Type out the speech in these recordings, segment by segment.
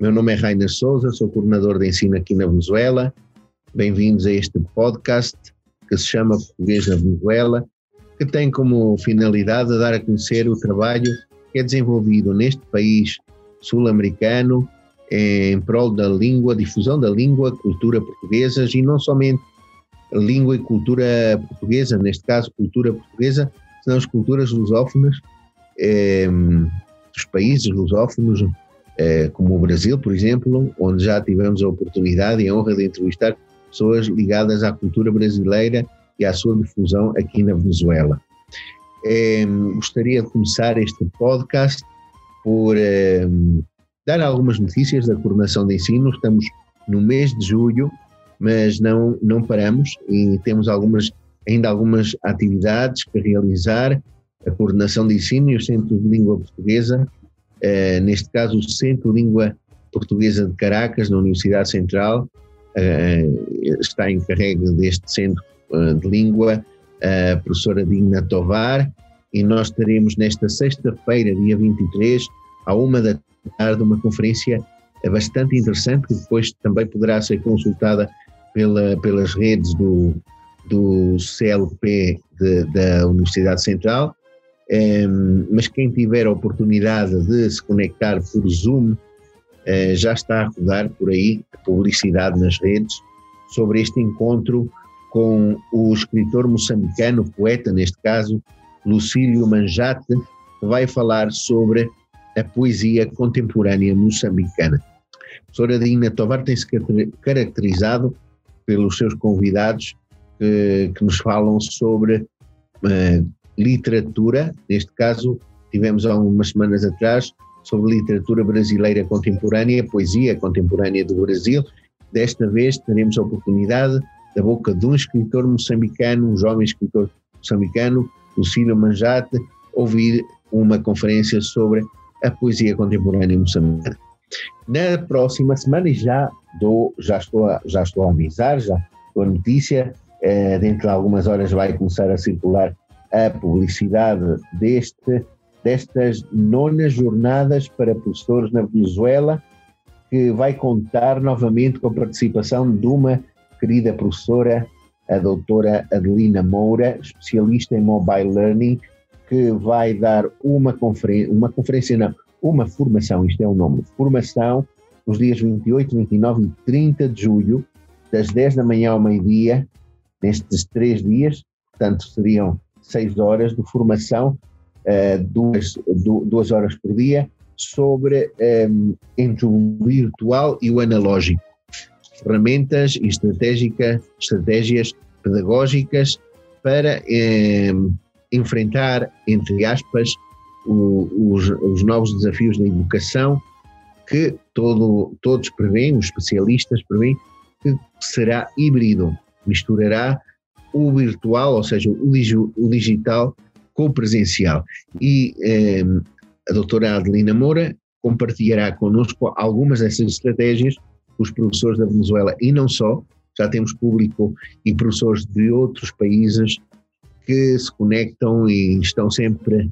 Meu nome é Rainer Souza, sou coordenador de ensino aqui na Venezuela. Bem-vindos a este podcast que se chama Português na Venezuela, que tem como finalidade dar a conhecer o trabalho que é desenvolvido neste país sul-americano em prol da língua, difusão da língua, cultura portuguesas e não somente língua e cultura portuguesa, neste caso cultura portuguesa, senão as culturas lusófonas eh, dos países lusófonos, como o Brasil, por exemplo, onde já tivemos a oportunidade e a honra de entrevistar pessoas ligadas à cultura brasileira e à sua difusão aqui na Venezuela. Eh, gostaria de começar este podcast por dar algumas notícias da coordenação de ensino. Estamos no mês de julho, mas não, não paramos e temos algumas, ainda algumas atividades que realizar a coordenação de ensino e o Centro de Língua Portuguesa, eh, neste caso o Centro de Língua Portuguesa de Caracas, na Universidade Central, eh, está encarregue deste Centro eh, de Língua a professora Digna Tovar, e nós teremos nesta sexta-feira, dia 23, à uma da tarde, uma conferência bastante interessante, que depois também poderá ser consultada pela, pelas redes do, do CLP de, da Universidade Central, um, mas quem tiver a oportunidade de se conectar por Zoom, uh, já está a rodar por aí publicidade nas redes sobre este encontro com o escritor moçambicano, poeta neste caso, Lucílio Manjate, que vai falar sobre a poesia contemporânea moçambicana. A professora Dina Tovar tem-se caracterizado pelos seus convidados que, que nos falam sobre uh, literatura, neste caso tivemos há umas semanas atrás sobre literatura brasileira contemporânea, poesia contemporânea do Brasil. Desta vez teremos a oportunidade, da boca de um escritor moçambicano, um jovem escritor moçambicano, Lucílio Manjate, ouvir uma conferência sobre a poesia contemporânea moçambicana. Na próxima semana, já, dou, já, estou a, já estou a avisar, já estou a notícia, eh, dentro de algumas horas vai começar a circular a publicidade deste, destas nonas jornadas para professores na Venezuela, que vai contar novamente com a participação de uma querida professora, a doutora Adelina Moura, especialista em mobile learning, que vai dar uma conferência, uma conferência não, uma formação, isto é o nome, formação, nos dias 28, 29 e 30 de julho, das 10 da manhã ao meio-dia, nestes três dias, portanto seriam seis horas de formação, uh, duas, duas horas por dia, sobre ehm, entre o virtual e o analógico. Ferramentas e estratégica, estratégias pedagógicas para ehm, enfrentar, entre aspas, o, os, os, novos desafios da educação que todo, todos prevêem, os especialistas prevêem, que será híbrido, misturará o virtual, ou seja, o, digital com o presencial. E eh, a doutora Adelina Moura compartilhará connosco algumas dessas estratégias os professores da Venezuela e não só, já temos público e professores de outros países que se conectam e estão sempre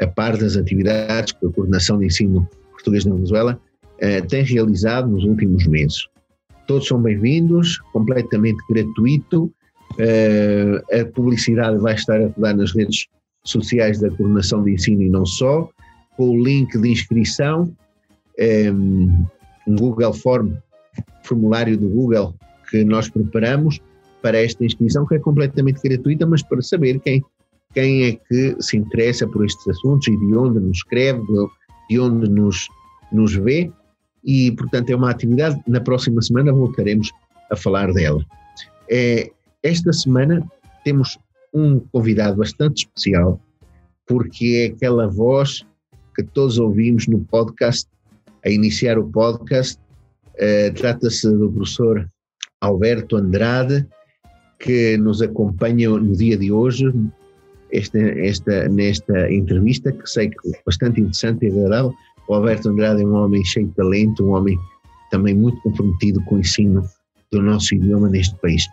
a par das atividades que a Coordenação de Ensino Português na Venezuela eh, tem realizado nos últimos meses. Todos são bem-vindos, completamente gratuito Uh, a publicidade vai estar a rodar nas redes sociais da Coordenação de Ensino e não só, com o link de inscrição, um, Google Form, formulário do Google que nós preparamos para esta inscrição, que é completamente gratuita, mas para saber quem, quem é que se interessa por estes assuntos e de onde nos escreve, de onde nos, nos vê, e portanto é uma atividade, na próxima semana voltaremos a falar dela. É, esta semana temos um convidado bastante especial, porque é aquela voz que todos ouvimos no podcast, a iniciar o podcast, Uh, Trata-se do professor Alberto Andrade, que nos acompanha no dia de hoje, esta, esta, nesta entrevista, que sei que é bastante interessante e agradável. O Alberto Andrade é um homem cheio de talento, um homem também muito comprometido com o ensino do nosso idioma neste país.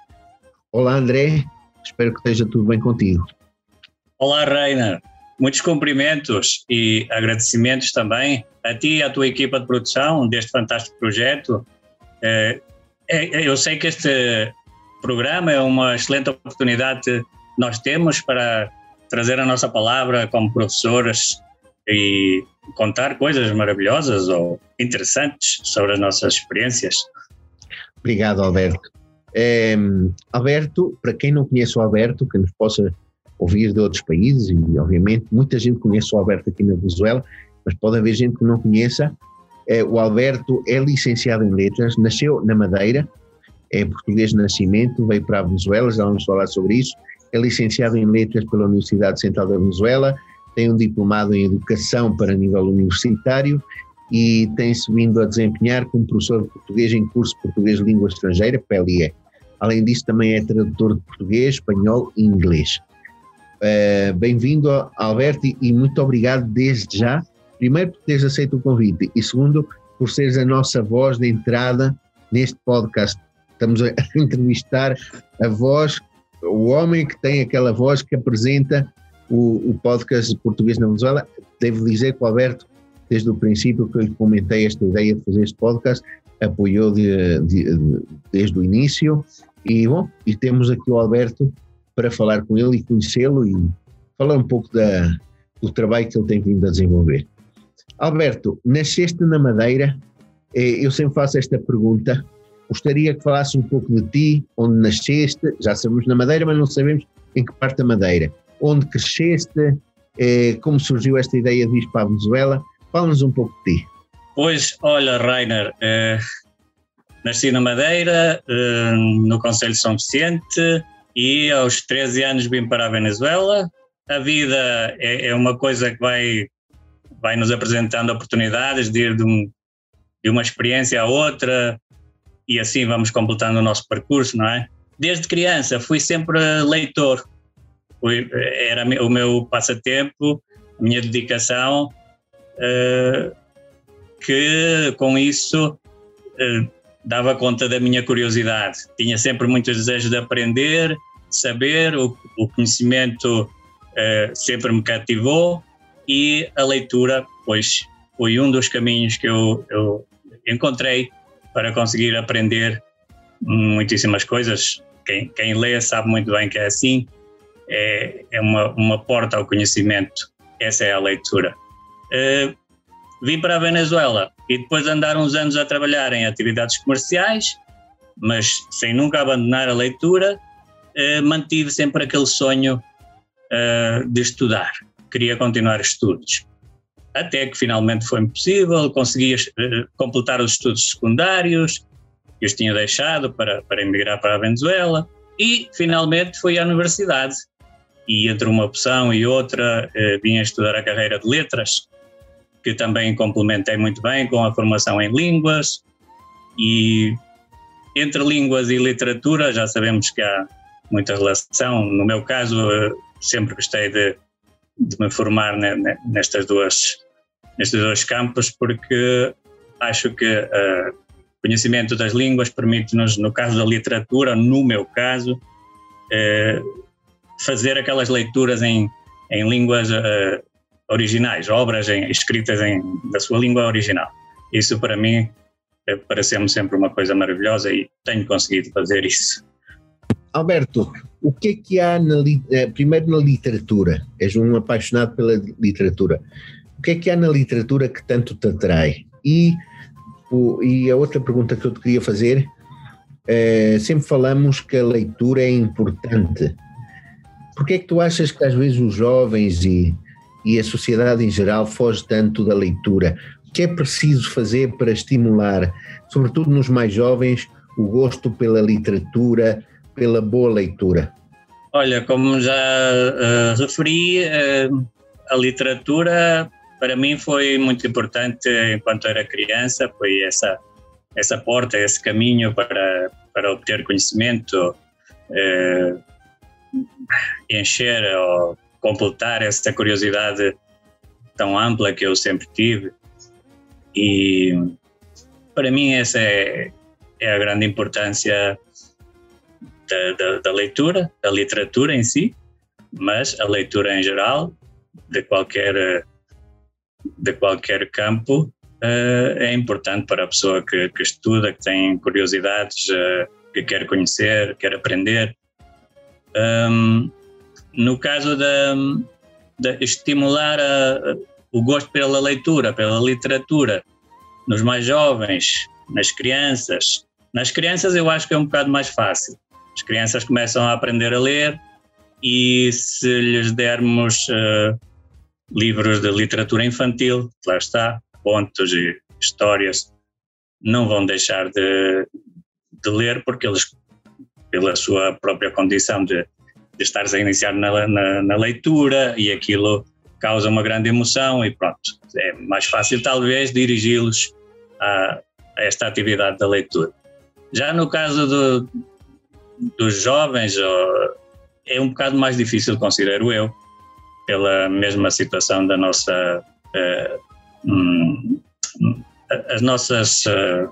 Olá, André, espero que esteja tudo bem contigo. Olá, Reina. Muitos cumprimentos e agradecimentos também a ti e à tua equipa de produção deste fantástico projeto. É, é, eu sei que este programa é uma excelente oportunidade que nós temos para trazer a nossa palavra como professores e contar coisas maravilhosas ou interessantes sobre as nossas experiências. Obrigado, Alberto. É, Alberto, para quem não conhece o Alberto, que nos possa ouvir de outros países, e obviamente muita gente conhece o Alberto aqui na Venezuela, mas pode haver gente que não conheça. É, o Alberto é licenciado em Letras, nasceu na Madeira, é português de nascimento, veio para a Venezuela, já vamos falar sobre isso. É licenciado em Letras pela Universidade Central da Venezuela, tem um diplomado em Educação para nível universitário e tem-se vindo a desempenhar como professor de português em curso de Português de Língua Estrangeira, PLE. Além disso, também é tradutor de português, espanhol e inglês. Uh, Bem-vindo, Alberto, e muito obrigado desde já. Primeiro, por teres aceito o convite, e segundo, por seres a nossa voz de entrada neste podcast. Estamos a entrevistar a voz, o homem que tem aquela voz que apresenta o, o podcast Português na Venezuela. Devo dizer que o Alberto desde o princípio que eu lhe comentei esta ideia de fazer este podcast, apoiou de, de, de, desde o início e bom, e temos aqui o Alberto para falar com ele e conhecê-lo e falar um pouco da, do trabalho que ele tem vindo a desenvolver. Alberto, nasceste na Madeira, eh, eu sempre faço esta pergunta, gostaria que falasse um pouco de ti, onde nasceste, já sabemos na Madeira, mas não sabemos em que parte da Madeira, onde cresceste, eh, como surgiu esta ideia de ir para a Venezuela, Fala-nos um pouco de ti. Pois, olha, Rainer, eh, nasci na Madeira, eh, no Conselho de São Vicente, e aos 13 anos vim para a Venezuela. A vida é, é uma coisa que vai, vai nos apresentando oportunidades de ir de, um, de uma experiência a outra, e assim vamos completando o nosso percurso, não é? Desde criança fui sempre leitor, fui, era o meu passatempo, a minha dedicação uh, que com isso uh, dava conta da minha curiosidade. Tinha sempre muitos desejos de aprender, de saber, o, o conhecimento uh, sempre me cativou e a leitura, pois, foi um dos caminhos que eu, eu encontrei para conseguir aprender muitíssimas coisas. Quem, quem lê sabe muito bem que é assim, é, é uma, uma porta ao conhecimento. Essa é a leitura. Uh, vim para a Venezuela e depois de andar uns anos a trabalhar em atividades comerciais, mas sem nunca abandonar a leitura, uh, mantive sempre aquele sonho uh, de estudar. Queria continuar estudos. Até que finalmente foi possível, consegui completar os estudos secundários que os tinha deixado para, para emigrar para a Venezuela e finalmente fui à universidade. E entre uma opção e outra, vim a estudar a carreira de letras que também complementei muito bem com a formação em línguas e entre línguas e literatura já sabemos que há muita relação. No meu caso, sempre gostei de, de me formar nestas duas, nestes dois campos porque acho que o uh, conhecimento das línguas permite-nos, no caso da literatura, no meu caso, uh, fazer aquelas leituras em, em línguas uh, originais, obras em, escritas em, na sua língua original. Isso para mim é, pareceu-me sempre uma coisa maravilhosa e tenho conseguido fazer isso. Alberto, o que é que há na, eh, primeiro na literatura? És um apaixonado pela literatura. O que é que há na literatura que tanto te atrai? E, o, e a outra pergunta que eu te queria fazer, é, sempre falamos que a leitura é importante. Por que é que tu achas que às vezes os jovens e e a sociedade em geral foge tanto da leitura. O que é preciso fazer para estimular, sobretudo nos mais jovens, o gosto pela literatura, pela boa leitura? Olha, como já uh, referi, uh, a literatura para mim foi muito importante enquanto era criança, foi essa essa porta, esse caminho para, para obter conhecimento, eh, encher ou completar essa curiosidade tão ampla que eu sempre tive. E para mim essa é, é a grande importância da, da, da, leitura, da literatura em si, mas a leitura em geral, de qualquer, de qualquer campo, uh, é importante para a pessoa que, que estuda, que tem curiosidades, uh, que quer conhecer, quer aprender. Um, no caso de, estimular a, o gosto pela leitura, pela literatura, nos mais jovens, nas crianças. Nas crianças eu acho que é um bocado mais fácil. As crianças começam a aprender a ler e se lhes dermos uh, livros de literatura infantil, lá está, contos e histórias, não vão deixar de, de ler porque eles, pela sua própria condição de, de estar a iniciar na, na, na leitura e aquilo causa uma grande emoção e pronto, é mais fácil talvez dirigi-los a, a, esta atividade da leitura. Já no caso do, dos jovens, é um bocado mais difícil, considero eu, pela mesma situação da nossa. Uh, as nossas uh,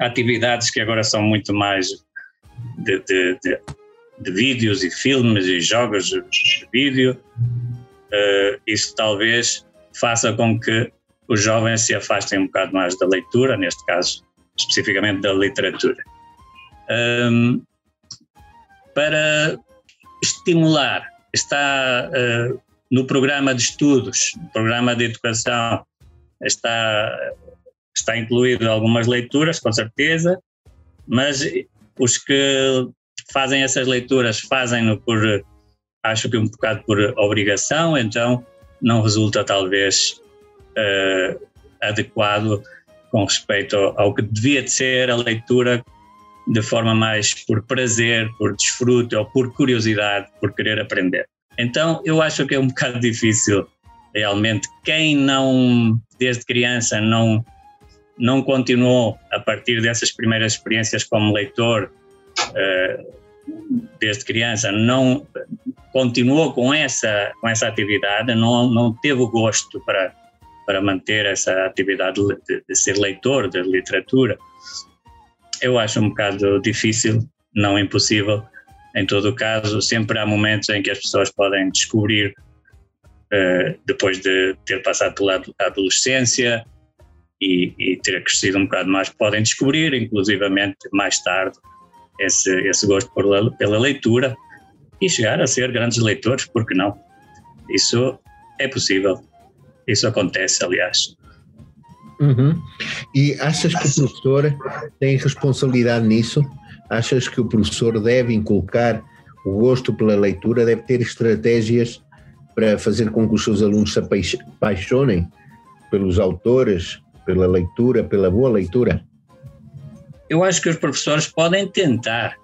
atividades que agora são muito mais de, de, de, de vídeos e filmes e jogos de vídeo uh, isso talvez faça com que os jovens se afastem um bocado mais da leitura, neste caso especificamente da literatura. Um, para estimular, está uh, no programa de estudos, no programa de educação, está, está incluído algumas leituras, com certeza, mas os que fazem essas leituras fazem-no por acho que um bocado por obrigação, então não resulta talvez uh, adequado com respeito ao, que devia de ser a leitura de forma mais por prazer, por desfrute ou por curiosidade, por querer aprender. Então eu acho que é um bocado difícil realmente quem não desde criança não não continuou a partir dessas primeiras experiências como leitor uh, desde criança não continuou com essa com essa atividade não não teve o gosto para para manter essa atividade de, de ser leitor de literatura. Eu acho um bocado difícil não impossível. Em todo o caso sempre há momentos em que as pessoas podem descobrir uh, depois de ter passado pela adolescência e, e ter crescido um bocado mais podem descobrir inclusivamente mais tarde esse, esse gosto por, pela leitura e chegar a ser grandes leitores, porque não? Isso é possível. Isso acontece, aliás. Uhum. E achas que o professor tem responsabilidade nisso? Achas que o professor deve inculcar o gosto pela leitura, deve ter estratégias para fazer com que os seus alunos se apaixonem pelos autores, pela leitura, pela boa leitura? Eu acho que os professores podem tentar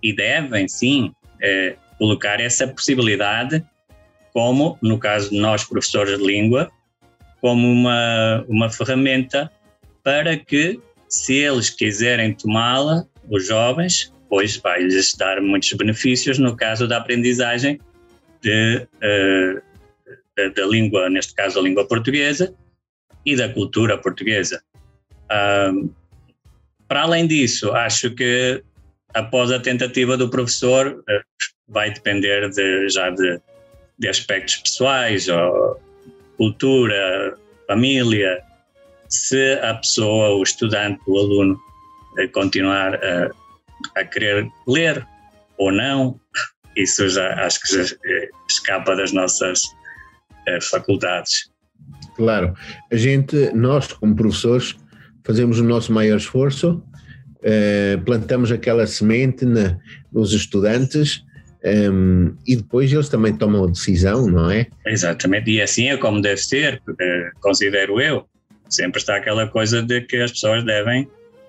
e devem, sim, eh, colocar essa possibilidade, como, no caso de nós, professores de língua, como uma, uma ferramenta para que, se eles quiserem tomá-la, os jovens, pois vai-lhes dar muitos benefícios no caso da aprendizagem de, uh, da, língua, neste caso a língua portuguesa, e da cultura portuguesa. Para além disso, acho que após a tentativa do professor, eh, vai depender de, já de, de aspectos pessoais, ou cultura, família, se a pessoa, o estudante, o aluno, eh, continuar a, a querer ler ou não, isso já acho que já eh, escapa das nossas faculdades. Claro, a gente, nós como professores, fazemos o nosso maior esforço, eh, plantamos aquela semente nos estudantes ehm, e depois eles também tomam a decisão, não é? Exatamente, e assim é como deve ser, considero eu. Sempre está aquela coisa de que as pessoas devem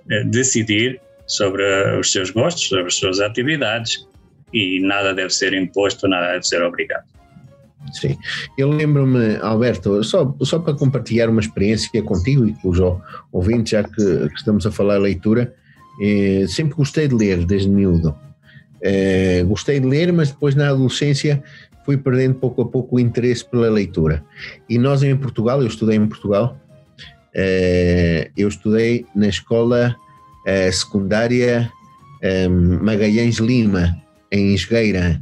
eh, decidir sobre os seus gostos, sobre as suas atividades e nada deve ser imposto, nada deve ser obrigado. Sim. Eu lembro-me, Alberto, só, só para compartilhar uma experiência contigo e com os ouvintes, já que, que estamos a falar leitura, eh, sempre gostei de ler desde miúdo. Eh, gostei de ler, mas depois na adolescência fui perdendo pouco a pouco o interesse pela leitura. E nós em Portugal, eu estudei em Portugal, eh, eu estudei na escola eh, secundária eh, Magalhães Lima, em Esgueira,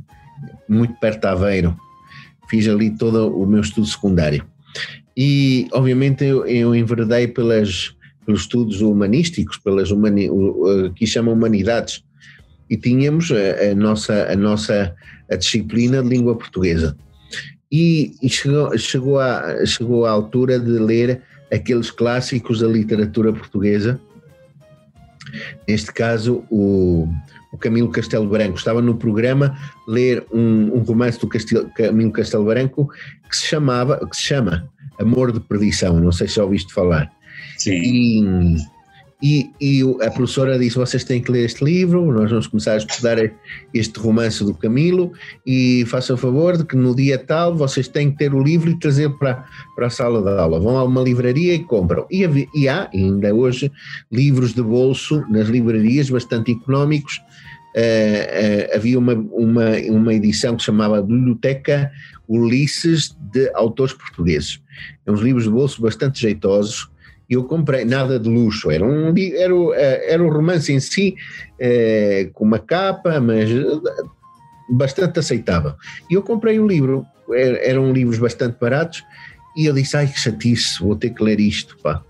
muito perto de Aveiro. Fiz ali todo o meu estudo secundário. E, obviamente, eu, eu pelas, pelos estudos humanísticos, pelas humani, que chamam humanidades, e tínhamos a, a, nossa, a nossa a disciplina de língua portuguesa. E, e chegou, chegou, a, chegou à altura de ler aqueles clássicos da literatura portuguesa, neste caso o, o Camilo Castelo Branco. Estava no programa ler um, um romance do Castil, Camilo Castelo Branco que se chamava, que se chama Amor de Perdição, não sei se já ouviste falar. Sim. E, e, e, a professora disse: vocês têm que ler este livro, nós vamos começar a estudar este romance do Camilo e façam favor de que no dia tal vocês têm que ter o livro e trazer para, para a sala de aula. Vão a uma livraria e compram. E, e há ainda hoje livros de bolso nas livrarias bastante económicos. Uh, havia uma, uma, uma edição que chamava Biblioteca Ulisses de autores portugueses. É uns livros de bolso bastante jeitosos eu comprei, nada de luxo, era um, era, eh, era romance em si, com uma capa, mas bastante aceitável. E eu comprei um livro, eram livros bastante baratos, e eu disse, ai que chatice, vou ter que ler isto, pá.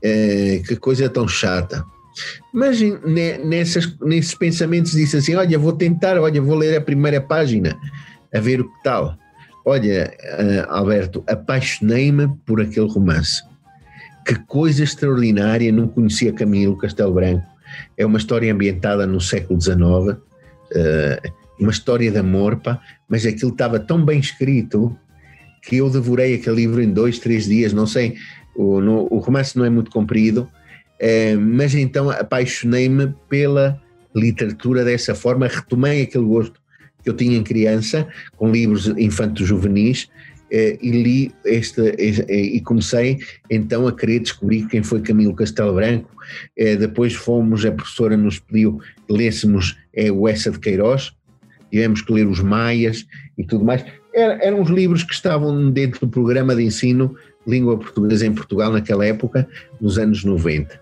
Que coisa tão chata. Mas nessas, nesses pensamentos disse assim, olha, vou tentar, olha, vou ler a primeira página, a ver o que tal. Olha, Alberto, apaixonei-me por aquele romance que coisa extraordinária, não conhecia Camilo Castelo Branco. É uma história ambientada no século XIX, uh, eh, uma história de amor, pá, mas aquilo estava tão bem escrito que eu devorei aquele livro em dois, três dias, não sei, o, no, o romance não é muito comprido, uh, mas então apaixonei-me pela literatura dessa forma, retomei aquele gosto que eu tinha em criança, com livros infantos juvenis, eh, e li esta e comecei então a querer descobrir quem foi Camilo Castelo Branco. Eh, depois fomos, a professora nos pediu que lêssemos é, o Essa de Queiroz, tivemos que ler os Maias e tudo mais. eram os livros que estavam dentro do programa de ensino língua portuguesa em Portugal naquela época, nos anos 90,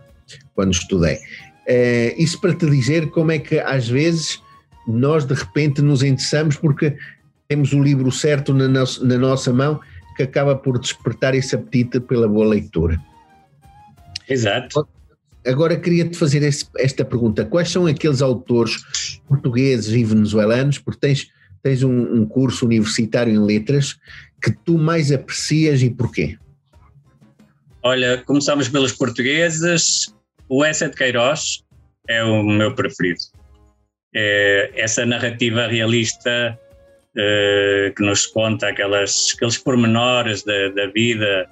quando estudei. Eh, isso para te dizer como é que às vezes nós de repente nos interessamos porque temos o livro certo na, nossa, na nossa mão que acaba por despertar esse apetite pela boa leitura. Exato. Agora queria-te fazer esse, esta pergunta: quais são aqueles autores portugueses e venezuelanos, porque tens, tens um, um, curso universitário em letras, que tu mais aprecias e porquê? Olha, começamos pelos portugueses. O Essa de Queiroz é o meu preferido. É essa narrativa realista uh, que nos conta aquelas, aqueles pormenores da, da vida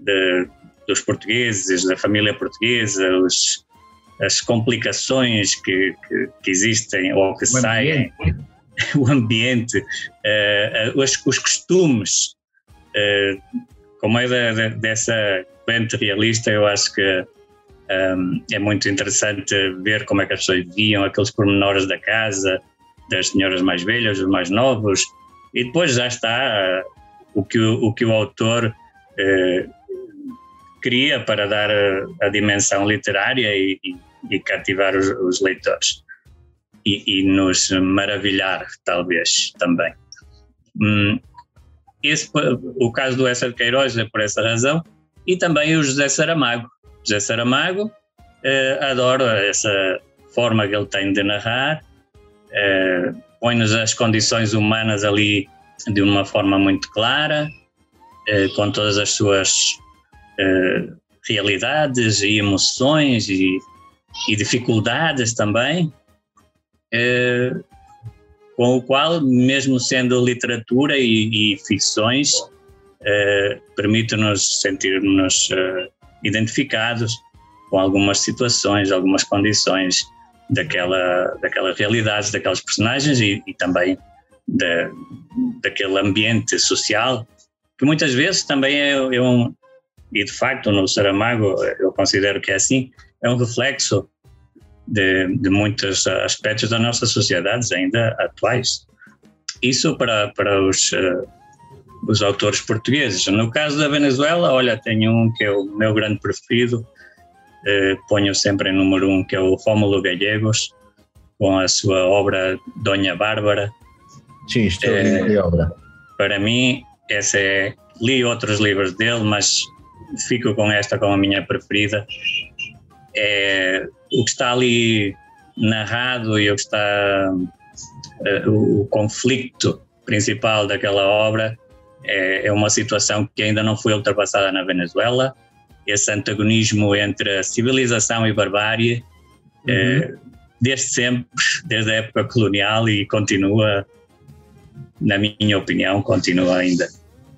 de, dos portugueses, da família portuguesa, os, as complicações que, que, que, existem ou que o saem, ambiente. o ambiente, uh, os, os, costumes. Como é da, dessa corrente realista, eu acho que um, é muito interessante ver como é que as pessoas viam aqueles pormenores da casa, das senhoras mais velhas, os mais novos, e depois já está uh, o, que o, o, que o autor uh, cria para dar a, a dimensão literária e, e, e cativar os, os leitores. E, e, nos maravilhar, talvez, também. Hum, esse, o caso do Essa de Queiroz é por essa razão, e também o José Saramago. José Saramago, eh, adoro essa forma que ele tem de narrar, eh, põe-nos as condições humanas ali de uma forma muito clara, eh, com todas as suas eh, realidades e emoções e, e dificuldades também, com o qual, mesmo sendo literatura e, e ficções, permite-nos sentir-nos eh, identificados com algumas situações, algumas condições daquela, daquela realidade, daquelas personagens e, e também da, daquele ambiente social, que muitas vezes também é, é um, e de facto no Saramago eu considero que é assim, é um reflexo de, de muitos aspectos das nossas sociedades ainda atuais. Isso para, para os, uh, os autores portugueses. No caso da Venezuela, olha, tenho um que é o meu grande preferido, uh, ponho sempre em número um, que é o Rómulo Gallegos, com a sua obra Dona Bárbara. Sim, extraordinária é, obra. Para mim, essa é. Li outros livros dele, mas fico com esta como a minha preferida. É, o que está ali narrado e o que está. Uh, o, o conflito principal daquela obra é, é uma situação que ainda não foi ultrapassada na Venezuela. Esse antagonismo entre civilização e barbárie. Uhum. É, desde sempre, desde a época colonial e continua, na minha opinião, continua ainda.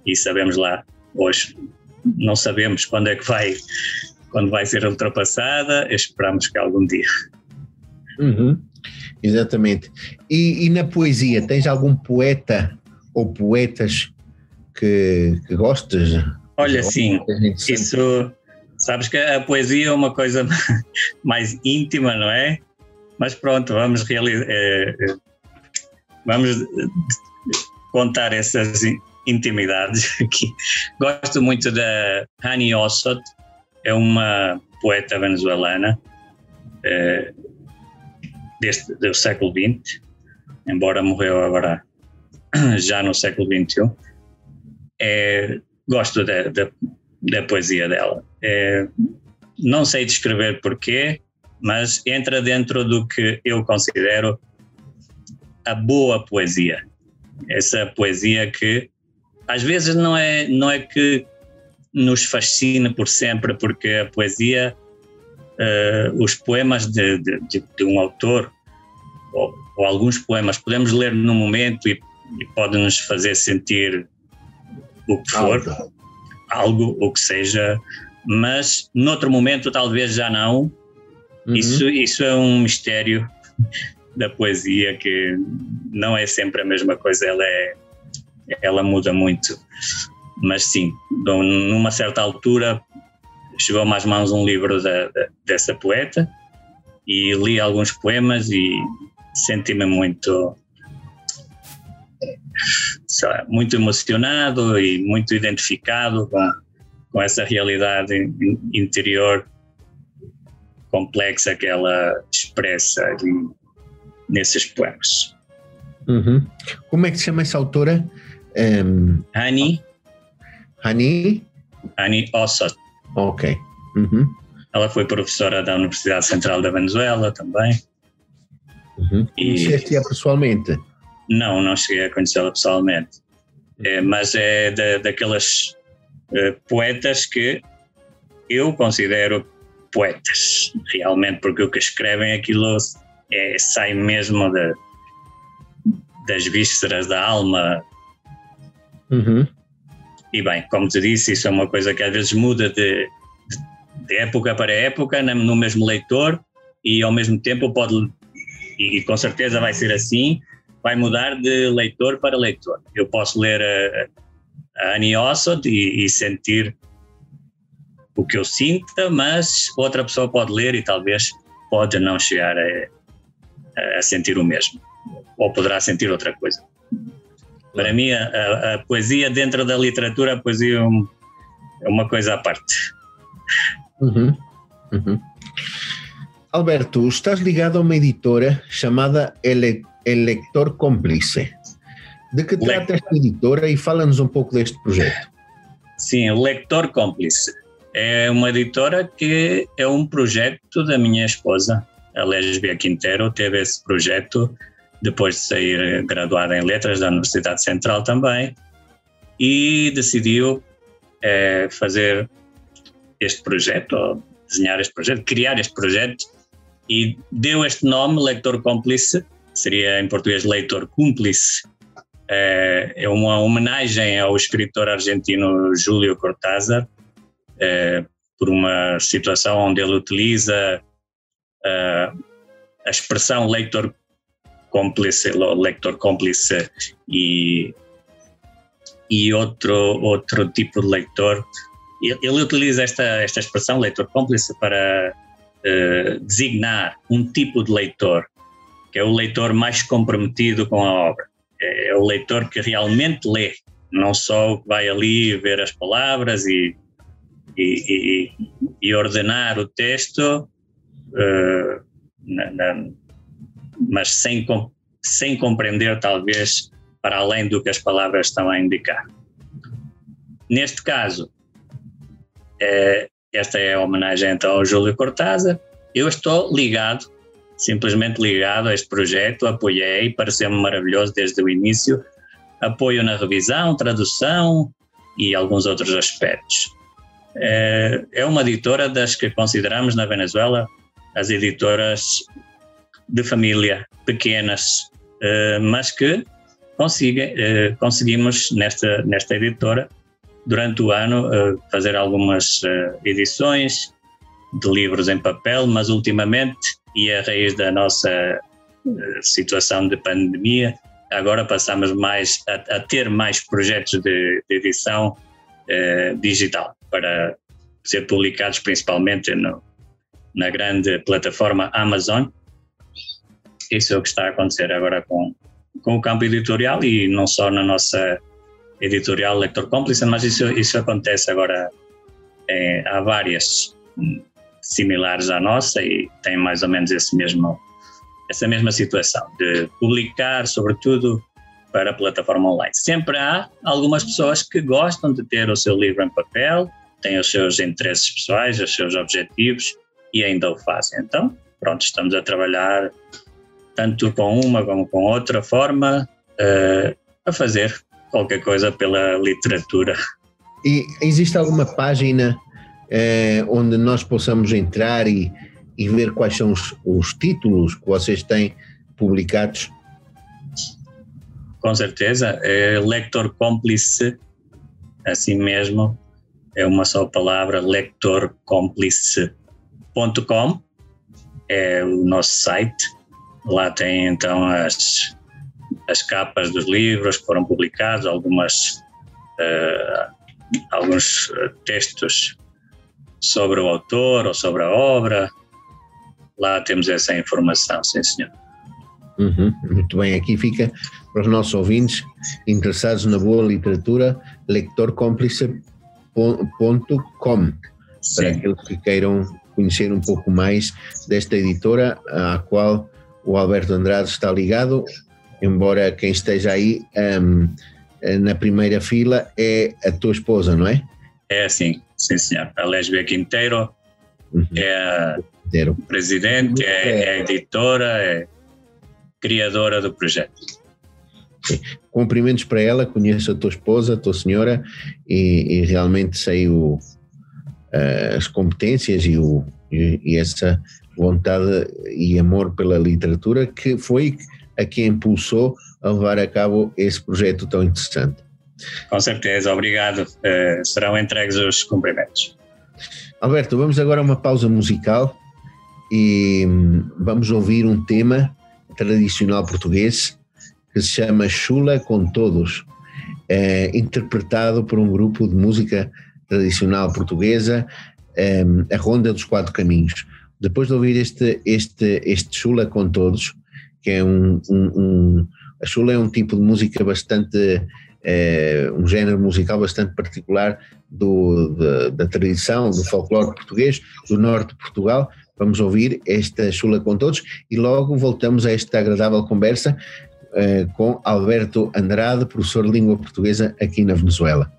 E sabemos lá hoje, não sabemos quando é que vai, quando vai ser ultrapassada, esperamos que algum dia. Uhum, exatamente. E, e, na poesia, tens algum poeta ou poetas que, que gostas? Olha, sim, isso, sabes que a poesia é uma coisa mais íntima, não é? Mas pronto, vamos realizar. É, é, vamos contar essas intimidades aqui. Gosto muito da Hani Ossot, é uma poeta venezuelana é, deste, do século XX, embora morreu agora já no século XXI. É, gosto da, da, da, poesia dela. É, não sei descrever porquê, mas entra dentro do que eu considero a boa poesia. Essa poesia que às vezes não é, não é que nos fascina por sempre, porque a poesia, uh, os poemas de, de, de, um autor, ou, ou, alguns poemas, podemos ler no momento e, e pode nos fazer sentir o que for, algo. algo, o que seja, mas noutro momento talvez já não, Uhum. Isso, isso é um mistério da poesia que não é sempre a mesma coisa, ela, é, ela muda muito. Mas sim, numa certa altura chegou às mãos um livro da, da, dessa poeta e li alguns poemas e senti-me muito lá, muito emocionado e muito identificado com, com essa realidade interior complexa que ela expressa ali nesses poemas. Uhum. Como é que se chama essa autora? Um... Hani. Hani? Hani Ossot. Ok. Uhum. Ela foi professora da Universidade Central da Venezuela também. Uhum. Conheceste-a pessoalmente? Não, não cheguei a conhecê-la pessoalmente. É, mas é da, daquelas uh, poetas que eu considero poetas, realmente, porque o que escrevem aquilo é, sai mesmo de, das vísceras da alma. Uhum. E bem, como te disse, isso é uma coisa que às vezes muda de, de época para época no mesmo leitor e ao mesmo tempo pode, e com certeza vai ser assim, vai mudar de leitor para leitor. Eu posso ler a, a Annie Ossot e, e sentir o que eu sinta, mas outra pessoa pode ler e talvez pode não chegar a, a sentir o mesmo, ou poderá sentir outra coisa. Para mim, a, a, poesia dentro da literatura, a poesia é, é uma coisa à parte. Uhum. Uhum. Alberto, estás ligado a uma editora chamada El, El Lector Cómplice. De que trata esta editora? E fala-nos um pouco deste projeto? Sim, o Lector Cómplice. É uma editora que é um projeto da minha esposa, a Lesbia Quintero, teve esse projeto depois de sair graduada em Letras da Universidade Central também. E decidiu é, fazer este projeto, desenhar este projeto, criar este projeto. E deu este nome, Leitor Cúmplice, seria em português Leitor Cúmplice, é, é uma homenagem ao escritor argentino Júlio Cortázar, é, por uma situação onde ele utiliza é, a expressão leitor cúmplice, leitor cúmplice e e outro, outro tipo de leitor. Ele utiliza esta, esta expressão, leitor cúmplice, para designar um tipo de leitor, que é o leitor mais comprometido com a obra. É, é o leitor que realmente lê, não só vai ali ver as palavras e, e, e, e ordenar o texto, uh, na, na, mas sem, sem compreender, talvez, para além do que as palavras estão a indicar. Neste caso, é, esta é a homenagem então ao Júlio Cortázar. Eu estou ligado, simplesmente ligado a este projeto, apoiei, pareceu-me maravilhoso desde o início. Apoio na revisão, tradução e alguns outros aspectos. É, é uma editora das que consideramos na Venezuela as editoras de família, pequenas, eh, mas que eh, conseguimos nesta, nesta editora, durante o ano, eh, fazer algumas edições de livros em papel, mas ultimamente, e a raiz da nossa situação de pandemia, agora passamos mais a, a ter mais projetos de, de edição digital para ser publicados principalmente no, na grande plataforma Amazon. Isso é o que está a acontecer agora com, com o campo editorial e não só na nossa editorial Lector Cómplice, mas isso, isso acontece agora. É, há várias similares à nossa e tem mais ou menos esse mesmo, essa mesma situação de publicar, sobretudo, para a plataforma online. Sempre há algumas pessoas que gostam de ter o seu livro em papel, têm os seus interesses pessoais, os seus objetivos e ainda o fazem. Então, pronto, estamos a trabalhar tanto com uma como com outra forma uh, a fazer qualquer coisa pela literatura. E existe alguma página uh, onde nós possamos entrar e, e ver quais são os, os títulos que vocês têm publicados? Com certeza, é Lector Cómplice, assim mesmo, é uma só palavra, Lector Cómplice com é o nosso site. Lá tem então as, as capas dos livros que foram publicados, algumas, uh, alguns eh, textos sobre o autor ou sobre a obra. Lá temos essa informação, sim senhor. Uhum, muito bem, aqui fica para os nossos ouvintes interessados na boa literatura, lectorcomplice.com para aqueles que queiram conhecer um pouco mais desta editora à qual o Alberto Andrade está ligado, embora quem esteja aí um, na primeira fila é a tua esposa, não é? É sim, sim senhor. A Lesbia Quinteiro uhum. é a Quinteiro. presidente, é, é a editora, é criadora do projeto. Sim. Cumprimentos para ela, conheço a tua esposa, a tua senhora e, e realmente sei o, uh, as competências e, o, e, e, essa vontade e amor pela literatura que foi a que impulsou a levar a cabo esse projeto tão interessante. Com certeza, obrigado. Uh, serão entregues os cumprimentos. Alberto, vamos agora a uma pausa musical e hum, vamos ouvir um tema tradicional português que se chama Chula com Todos, é, interpretado por um grupo de música tradicional portuguesa, ehm, a Ronda dos Quatro Caminhos. Depois de ouvir este, este, este chula com todos, que é um, um, um a chula é um tipo de música bastante, é, um género musical bastante particular do, de, da tradição, do folclore português, do norte de Portugal. Vamos ouvir esta chula com todos e logo voltamos a esta agradável conversa é, com Alberto Andrade, professor de língua portuguesa aqui na Venezuela.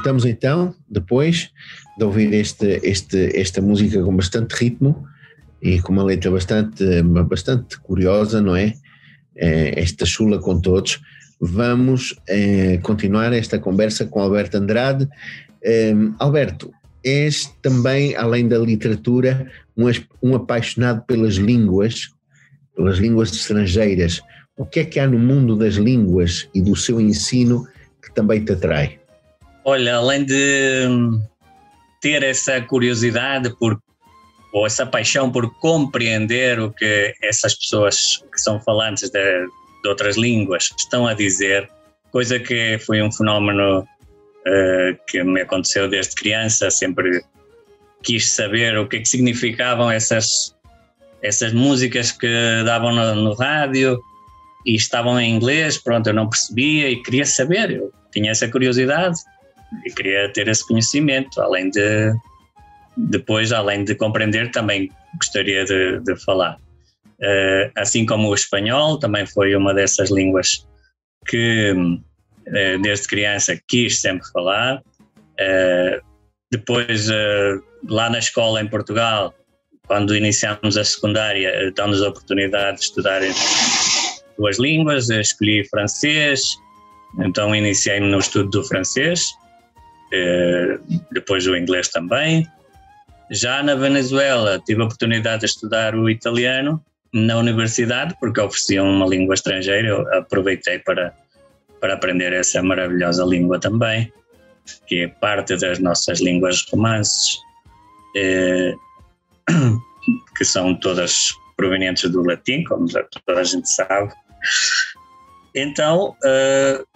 Voltamos então, depois de ouvir este, este, esta música com bastante ritmo e com uma letra bastante, bastante curiosa, não é? é esta chula com todos. Vamos é, continuar esta conversa com Alberto Andrade. É, Alberto, és também, além da literatura, um, um apaixonado pelas línguas, pelas línguas estrangeiras. O que é que há no mundo das línguas e do seu ensino que também te atrai? Olha, além de ter essa curiosidade por ou essa paixão por compreender o que essas pessoas que são falantes de, de outras línguas estão a dizer, coisa que foi um fenómeno uh, que me aconteceu desde criança, sempre quis saber o que, é que significavam essas essas músicas que davam no, no rádio e estavam em inglês, pronto, eu não percebia e queria saber, eu tinha essa curiosidade e queria ter esse conhecimento, além de depois, além de compreender, também gostaria de, de falar. Uh, assim como o espanhol, também foi uma dessas línguas que uh, desde criança quis sempre falar. Uh, depois, lá na escola em Portugal, quando iniciamos a secundária, dão-nos a oportunidade de estudar duas línguas. Escolhi francês, então iniciei-me no estudo do francês. Eh, depois o inglês também. Já na Venezuela tive a oportunidade de estudar o italiano na universidade, porque ofereciam uma língua estrangeira, eu aproveitei para, para aprender essa maravilhosa língua também, que é parte das nossas línguas romances, eh, que são todas provenientes do latim, como toda a gente sabe. Então, uh,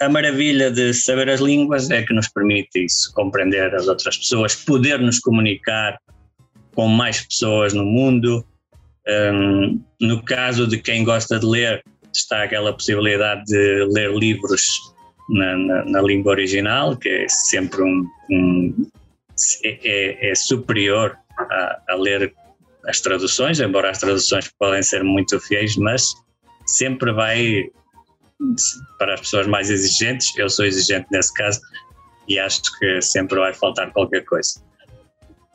a maravilha de saber as línguas é que nos permite isso, compreender as outras pessoas, poder nos comunicar com mais pessoas no mundo. Um, no caso de quem gosta de ler, está aquela possibilidade de ler livros na, na, na língua original, que é sempre um, um é, é, é, superior a, a ler as traduções, embora as traduções podem ser muito fiéis, mas sempre vai para as pessoas mais exigentes, eu sou exigente nesse caso e acho que sempre vai faltar qualquer coisa.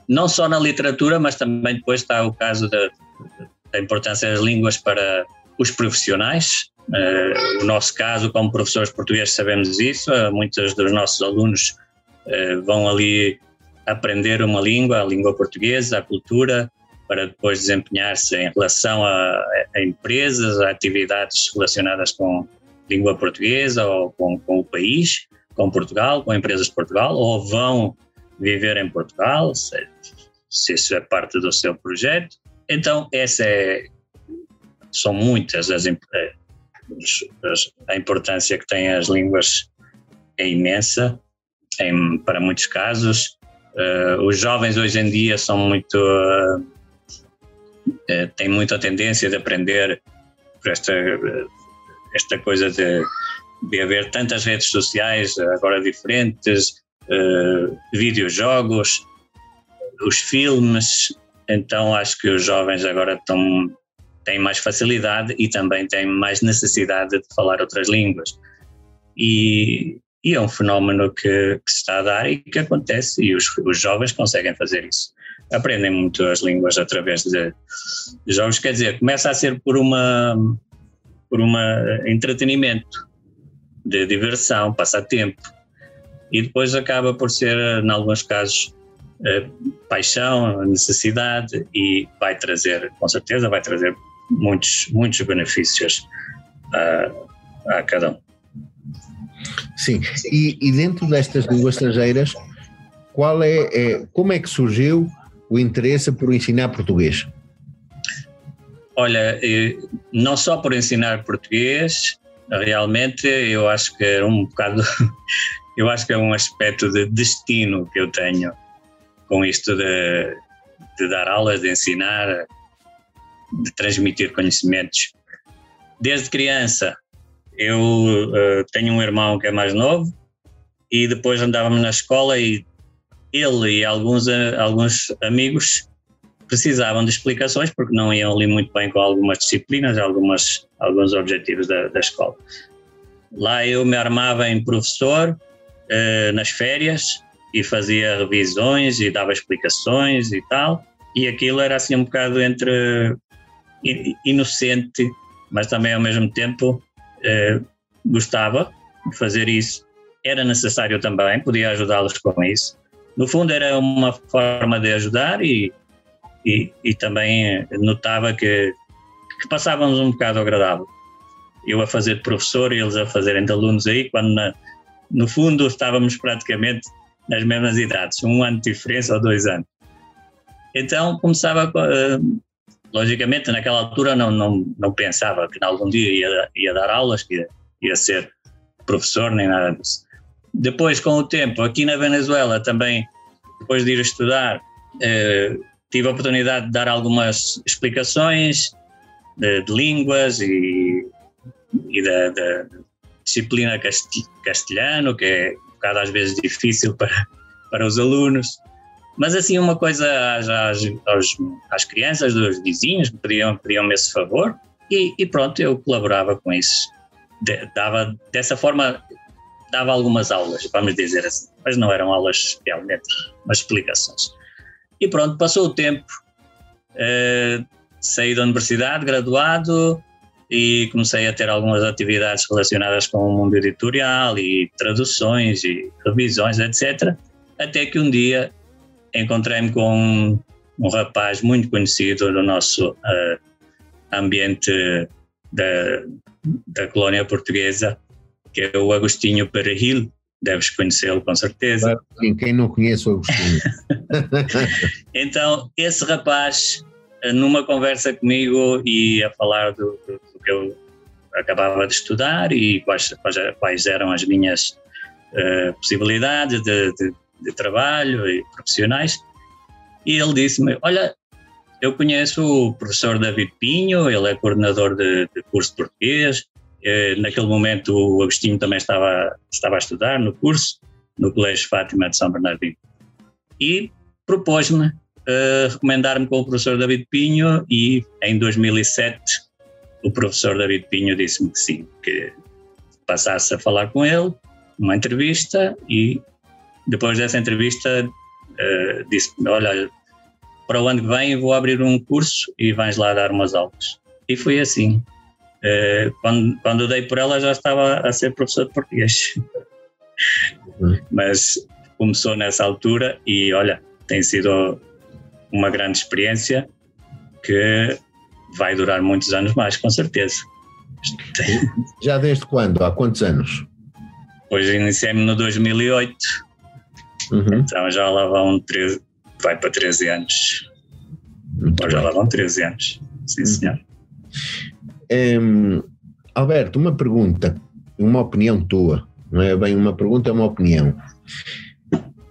Não só na literatura, mas também depois está o caso da, da importância das línguas para os profissionais. Uh, o nosso caso, como professores portugueses, sabemos isso. Uh, muitos dos nossos alunos uh, vão ali aprender uma língua, a língua portuguesa, a cultura, para depois desempenhar-se em relação a, a, empresas, a atividades relacionadas com língua portuguesa ou com, com o país, com Portugal, com empresas de Portugal, ou vão viver em Portugal, se, se isso é parte do seu projeto. Então, essa é, são muitas as, eh, as, a importância que têm as línguas é imensa em, para muitos casos. Uh, os jovens hoje em dia são muito uh, uh, têm muita tendência de aprender por esta esta coisa de, de haver tantas redes sociais agora diferentes, uh, videojogos, os filmes, então acho que os jovens agora estão, têm mais facilidade e também têm mais necessidade de falar outras línguas. E, e é um fenómeno que, que, se está a dar e que acontece, e os, os jovens conseguem fazer isso. Aprendem muito as línguas através de, de jogos, quer dizer, começa a ser por uma por um entretenimento, de diversão, passatempo. E depois acaba por ser, em alguns casos, eh, paixão, necessidade e vai trazer, com certeza, vai trazer muitos, muitos benefícios a, a cada um. Sim, e, e, dentro destas línguas estrangeiras, qual é, é, como é que surgiu o interesse por ensinar português? Olha, não só por ensinar português, realmente eu acho que é um bocado, eu acho que é um aspecto de destino que eu tenho com isto de, de dar aulas, de ensinar, de transmitir conhecimentos. Desde criança, eu uh, tenho um irmão que é mais novo e depois andávamos na escola e ele e alguns, uh, alguns amigos precisavam de explicações porque não iam ali muito bem com algumas disciplinas, algumas, alguns objetivos da, da escola. Lá eu me armava em professor, uh, nas férias e fazia revisões e dava explicações e tal. E aquilo era assim um bocado entre inocente, mas também ao mesmo tempo uh, gostava de fazer isso. Era necessário também, podia ajudá-los com isso. No fundo, era uma forma de ajudar e, e, e também notava que, que passávamos um bocado agradável. Eu a fazer de professor e eles a fazerem de alunos aí, quando na, no fundo estávamos praticamente nas mesmas idades, um ano de diferença ou dois anos. Então começava, uh, logicamente naquela altura não, não, não pensava que algum dia ia, ia dar aulas, que ia, ia ser professor nem nada disso. Depois, com o tempo, aqui na Venezuela também, depois de ir estudar, uh, tive a oportunidade de dar algumas explicações de, de línguas e, e da, da, disciplina castelhano, que é um bocado às vezes difícil para, para os alunos. Mas assim, uma coisa às, às, às crianças, dos vizinhos, me pediam, pediam esse favor e, e, pronto, eu colaborava com isso. De, dava, dessa forma, dava algumas aulas, vamos dizer assim, mas não eram aulas realmente, mas explicações. E pronto, passou o tempo, uh, saí da universidade, graduado, e comecei a ter algumas atividades relacionadas com o mundo editorial e traduções e revisões, etc. Até que um dia encontrei-me com um, um, rapaz muito conhecido no nosso uh, ambiente da, da colónia portuguesa, que é o Agostinho Perejil, deves conhecê-lo com certeza. Quem não conhece o Agostinho. então, esse rapaz numa conversa comigo e a falar do, do, do, que eu acabava de estudar e quais, quais eram as minhas uh, possibilidades de, de, de, trabalho e profissionais. E ele disse-me: Olha, eu conheço o professor David Pinho, ele é coordenador de, de curso de português. Uh, naquele momento, o Agostinho também estava, estava a estudar no curso, no Colégio Fátima de São Bernardino. E propôs-me uh, recomendar-me com o professor David Pinho e em 2007 o professor David Pinho disse-me que sim, que passasse a falar com ele, uma entrevista e depois dessa entrevista uh, disse-me, olha, para o ano que vem vou abrir um curso e vais lá dar umas aulas. E foi assim. Uh, quando, quando dei por ela já estava a ser professor de português. Uhum. Mas começou nessa altura e olha, tem sido uma grande experiência que vai durar muitos anos mais, com certeza. Já desde quando? Há quantos anos? Pois iniciei-me no 2008, uhum. então já lá vão 13, vai para 13 anos. Muito já lá vão 13 anos, sim uhum. senhor. Um, Alberto, uma pergunta, uma opinião tua, não é bem uma pergunta, é uma opinião.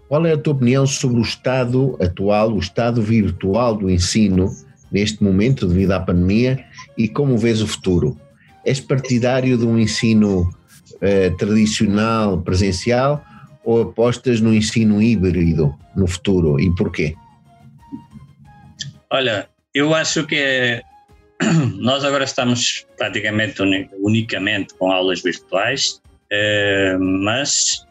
Qual é a tua opinião sobre o estado atual, o estado virtual do ensino neste momento devido à pandemia e como vês o futuro? És partidário de um ensino eh, tradicional, presencial ou apostas no ensino híbrido no futuro e porquê? Olha, eu acho que nós agora estamos praticamente unicamente com aulas virtuais, eh, mas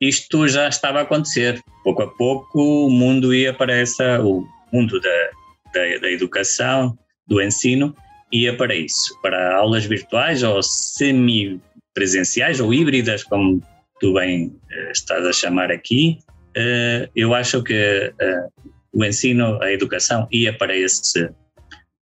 isto já estava a acontecer. Pouco a pouco o mundo ia para essa, o mundo da, da, da educação, do ensino, ia para isso, para aulas virtuais ou semi-presenciais ou híbridas, como tu bem eh, estás a chamar aqui. Eh, eu acho que o ensino, a educação ia para, esse,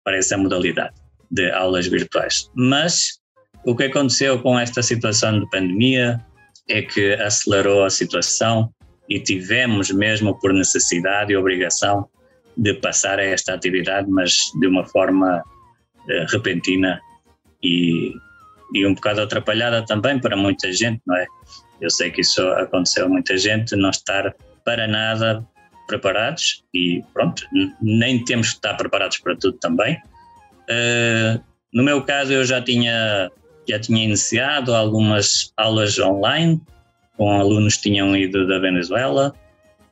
para essa modalidade de aulas virtuais. Mas o que aconteceu com esta situação de pandemia é que acelerou a situação e tivemos mesmo por necessidade e obrigação de passar a esta atividade, mas de uma forma uh, repentina e, e um bocado atrapalhada também para muita gente, não é? Eu sei que isso aconteceu a muita gente não estar para nada preparados e pronto, nem temos que estar preparados para tudo também. Uh, no meu caso, eu já tinha já tinha iniciado algumas aulas online com alunos que tinham ido da Venezuela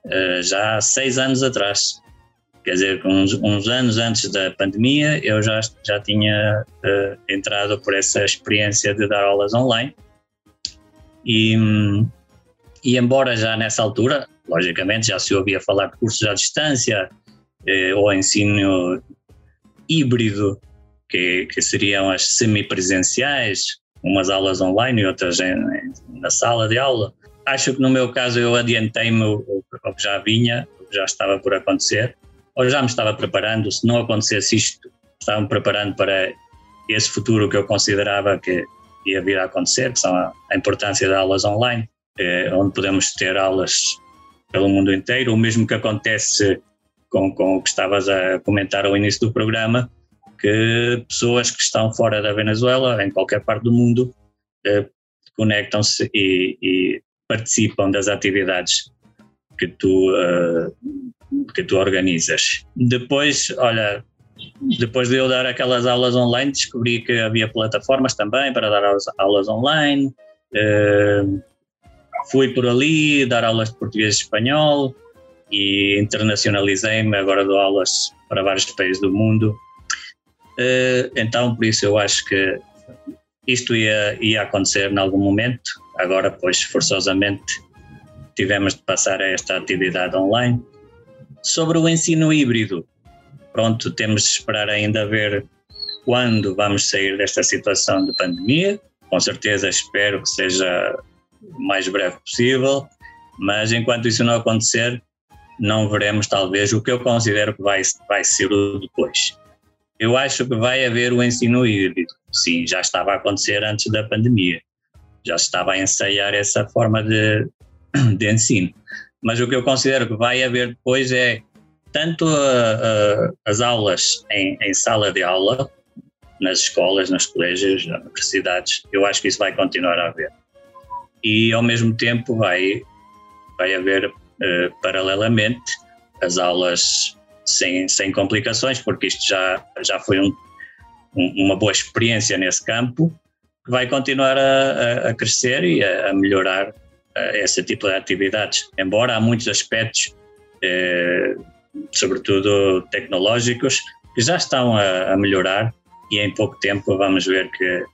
uh, já há seis anos atrás. Quer dizer, uns, uns anos antes da pandemia, eu já, já tinha uh, entrado por essa experiência de dar aulas online. E, e embora já nessa altura, logicamente, já se ouvia falar de cursos à distância eh, ou ensino híbrido, que, que seriam as semipresenciais, umas aulas online e outras em, em, na sala de aula. Acho que no meu caso eu adiantei-me o, o que já vinha, o que já estava por acontecer, ou já me estava preparando, se não acontecesse isto, estava-me preparando para esse futuro que eu considerava que ia vir a acontecer, que são a, a importância de aulas online, eh, onde podemos ter aulas pelo mundo inteiro, o mesmo que acontece com, com o que estavas a comentar ao início do programa, que pessoas que estão fora da Venezuela, em qualquer parte do mundo, eh, conectam-se e, e, participam das atividades que tu, uh, que tu organizas. Depois, olha, depois de eu dar aquelas aulas online, descobri que havia plataformas também para dar aulas online. Uh, fui por ali dar aulas de português e espanhol e internacionalizei-me. Agora dou aulas para vários países do mundo. Uh, então, por isso, eu acho que isto ia, ia acontecer em algum momento. Agora, pois, forçosamente, tivemos de passar a esta atividade online. Sobre o ensino híbrido, pronto, temos de esperar ainda ver quando vamos sair desta situação de pandemia. Com certeza espero que seja o mais breve possível, mas enquanto isso não acontecer, não veremos talvez o que eu considero que vai, vai ser o depois. Eu acho que vai haver o ensino híbrido. Sim, já estava a acontecer antes da pandemia. Já estava a ensaiar essa forma de, de ensino. Mas o que eu considero que vai haver depois é tanto uh, uh, as aulas em, em, sala de aula, nas escolas, nos colégios, nas universidades, eu acho que isso vai continuar a haver. E ao mesmo tempo vai, vai haver uh, paralelamente as aulas sem, sem complicações, porque isto já, já foi um, um, uma boa experiência nesse campo, que vai continuar a, a crescer e a, a melhorar esse tipo de atividades. Embora há muitos aspectos eh, sobretudo tecnológicos, que já estão a, a, melhorar e em pouco tempo vamos ver que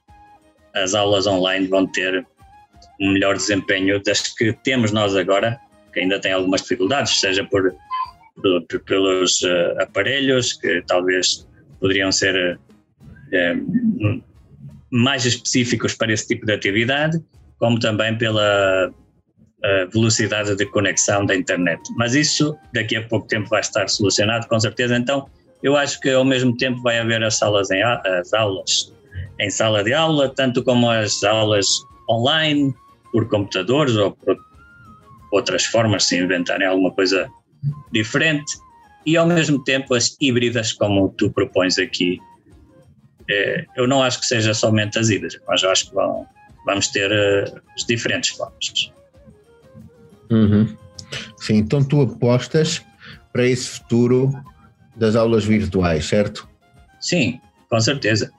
as aulas online vão ter um melhor desempenho das que temos nós agora, que ainda tem algumas dificuldades, seja por, por, pelos uh, aparelhos que talvez poderiam ser uh, mais específicos para esse tipo de atividade, como também pela a velocidade de conexão da internet. Mas isso daqui a pouco tempo vai estar solucionado, com certeza. Então, eu acho que ao mesmo tempo vai haver as salas em as aulas em sala de aula, tanto como as aulas online, por computadores ou por outras formas, se inventarem alguma coisa diferente, e ao mesmo tempo as híbridas, como tu propões aqui. É, eu não acho que seja somente as híbridas, mas eu acho que vão, vamos ter uh, as diferentes formas. Uhum. Sim, então tu apostas para esse futuro das aulas virtuais, certo? Sim, com certeza.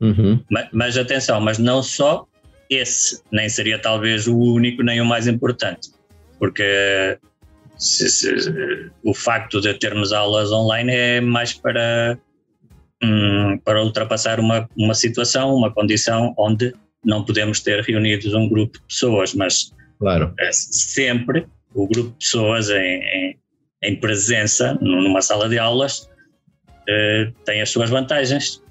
Uhum. Mas, mas, atenção, mas não só esse, nem seria talvez o único nem o mais importante, porque se, se, o facto de termos aulas online é mais para, hum, para ultrapassar uma, uma situação, uma condição onde não podemos ter reunidos um grupo de pessoas, mas Claro. É sempre o grupo de pessoas em, em, em presença numa sala de aulas eh, tem as suas vantagens.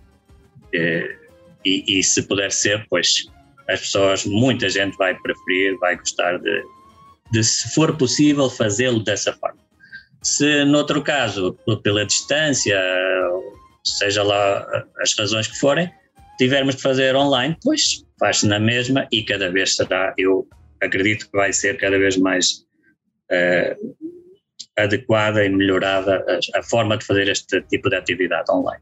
Eh, e, e, se puder ser, pois as pessoas, muita gente vai preferir, vai gostar de, de se for possível, fazê-lo dessa forma. Se, no outro caso, pela distância, seja lá as razões que forem, tivermos de fazer online, pois faz-se na mesma e cada vez será, eu acredito que vai ser cada vez mais uh, adequada e melhorada a, a, forma de fazer este tipo de atividade online.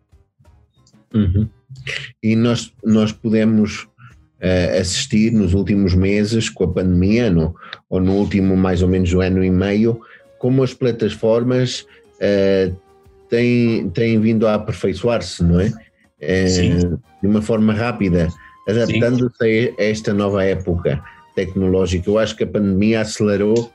Uhum. E nós, nós podemos assistir nos últimos meses com a pandemia, no, ou no último mais ou menos um ano e meio, como as plataformas uh, têm, têm vindo a aperfeiçoar-se, não é? de uma forma rápida, adaptando-se a esta nova época tecnológico. Eu acho que a pandemia acelerou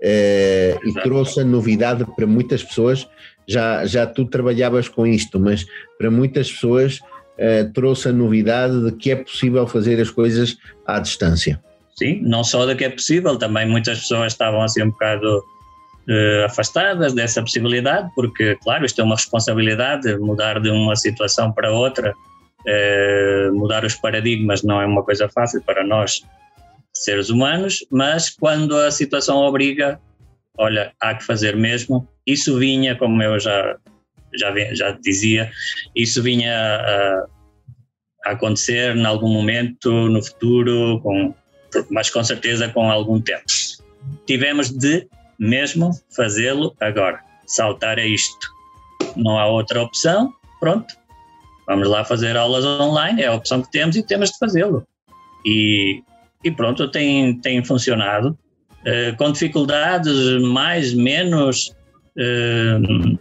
eh, e trouxe a novidade para muitas pessoas. Já, já tu trabalhavas com isto, mas para muitas pessoas eh, trouxe a novidade de que é possível fazer as coisas à distância. sim, não só de que é possível, também muitas pessoas estavam assim um bocado uh, afastadas dessa possibilidade, porque, claro, isto é uma responsabilidade, mudar de uma situação para outra, uh, mudar os paradigmas não é uma coisa fácil para nós, seres humanos, mas quando a situação obriga, olha, há que fazer mesmo. Isso vinha, como eu já, já, já dizia, isso vinha a, a acontecer em algum momento no futuro, com, mas com certeza com algum tempo. Tivemos de mesmo fazê-lo agora, saltar a isto. Não há outra opção, pronto. Vamos lá fazer aulas online, é a opção que temos e temos de fazê-lo. E, e pronto, tem, tem funcionado. Uh, com dificuldades, mais, menos, uh,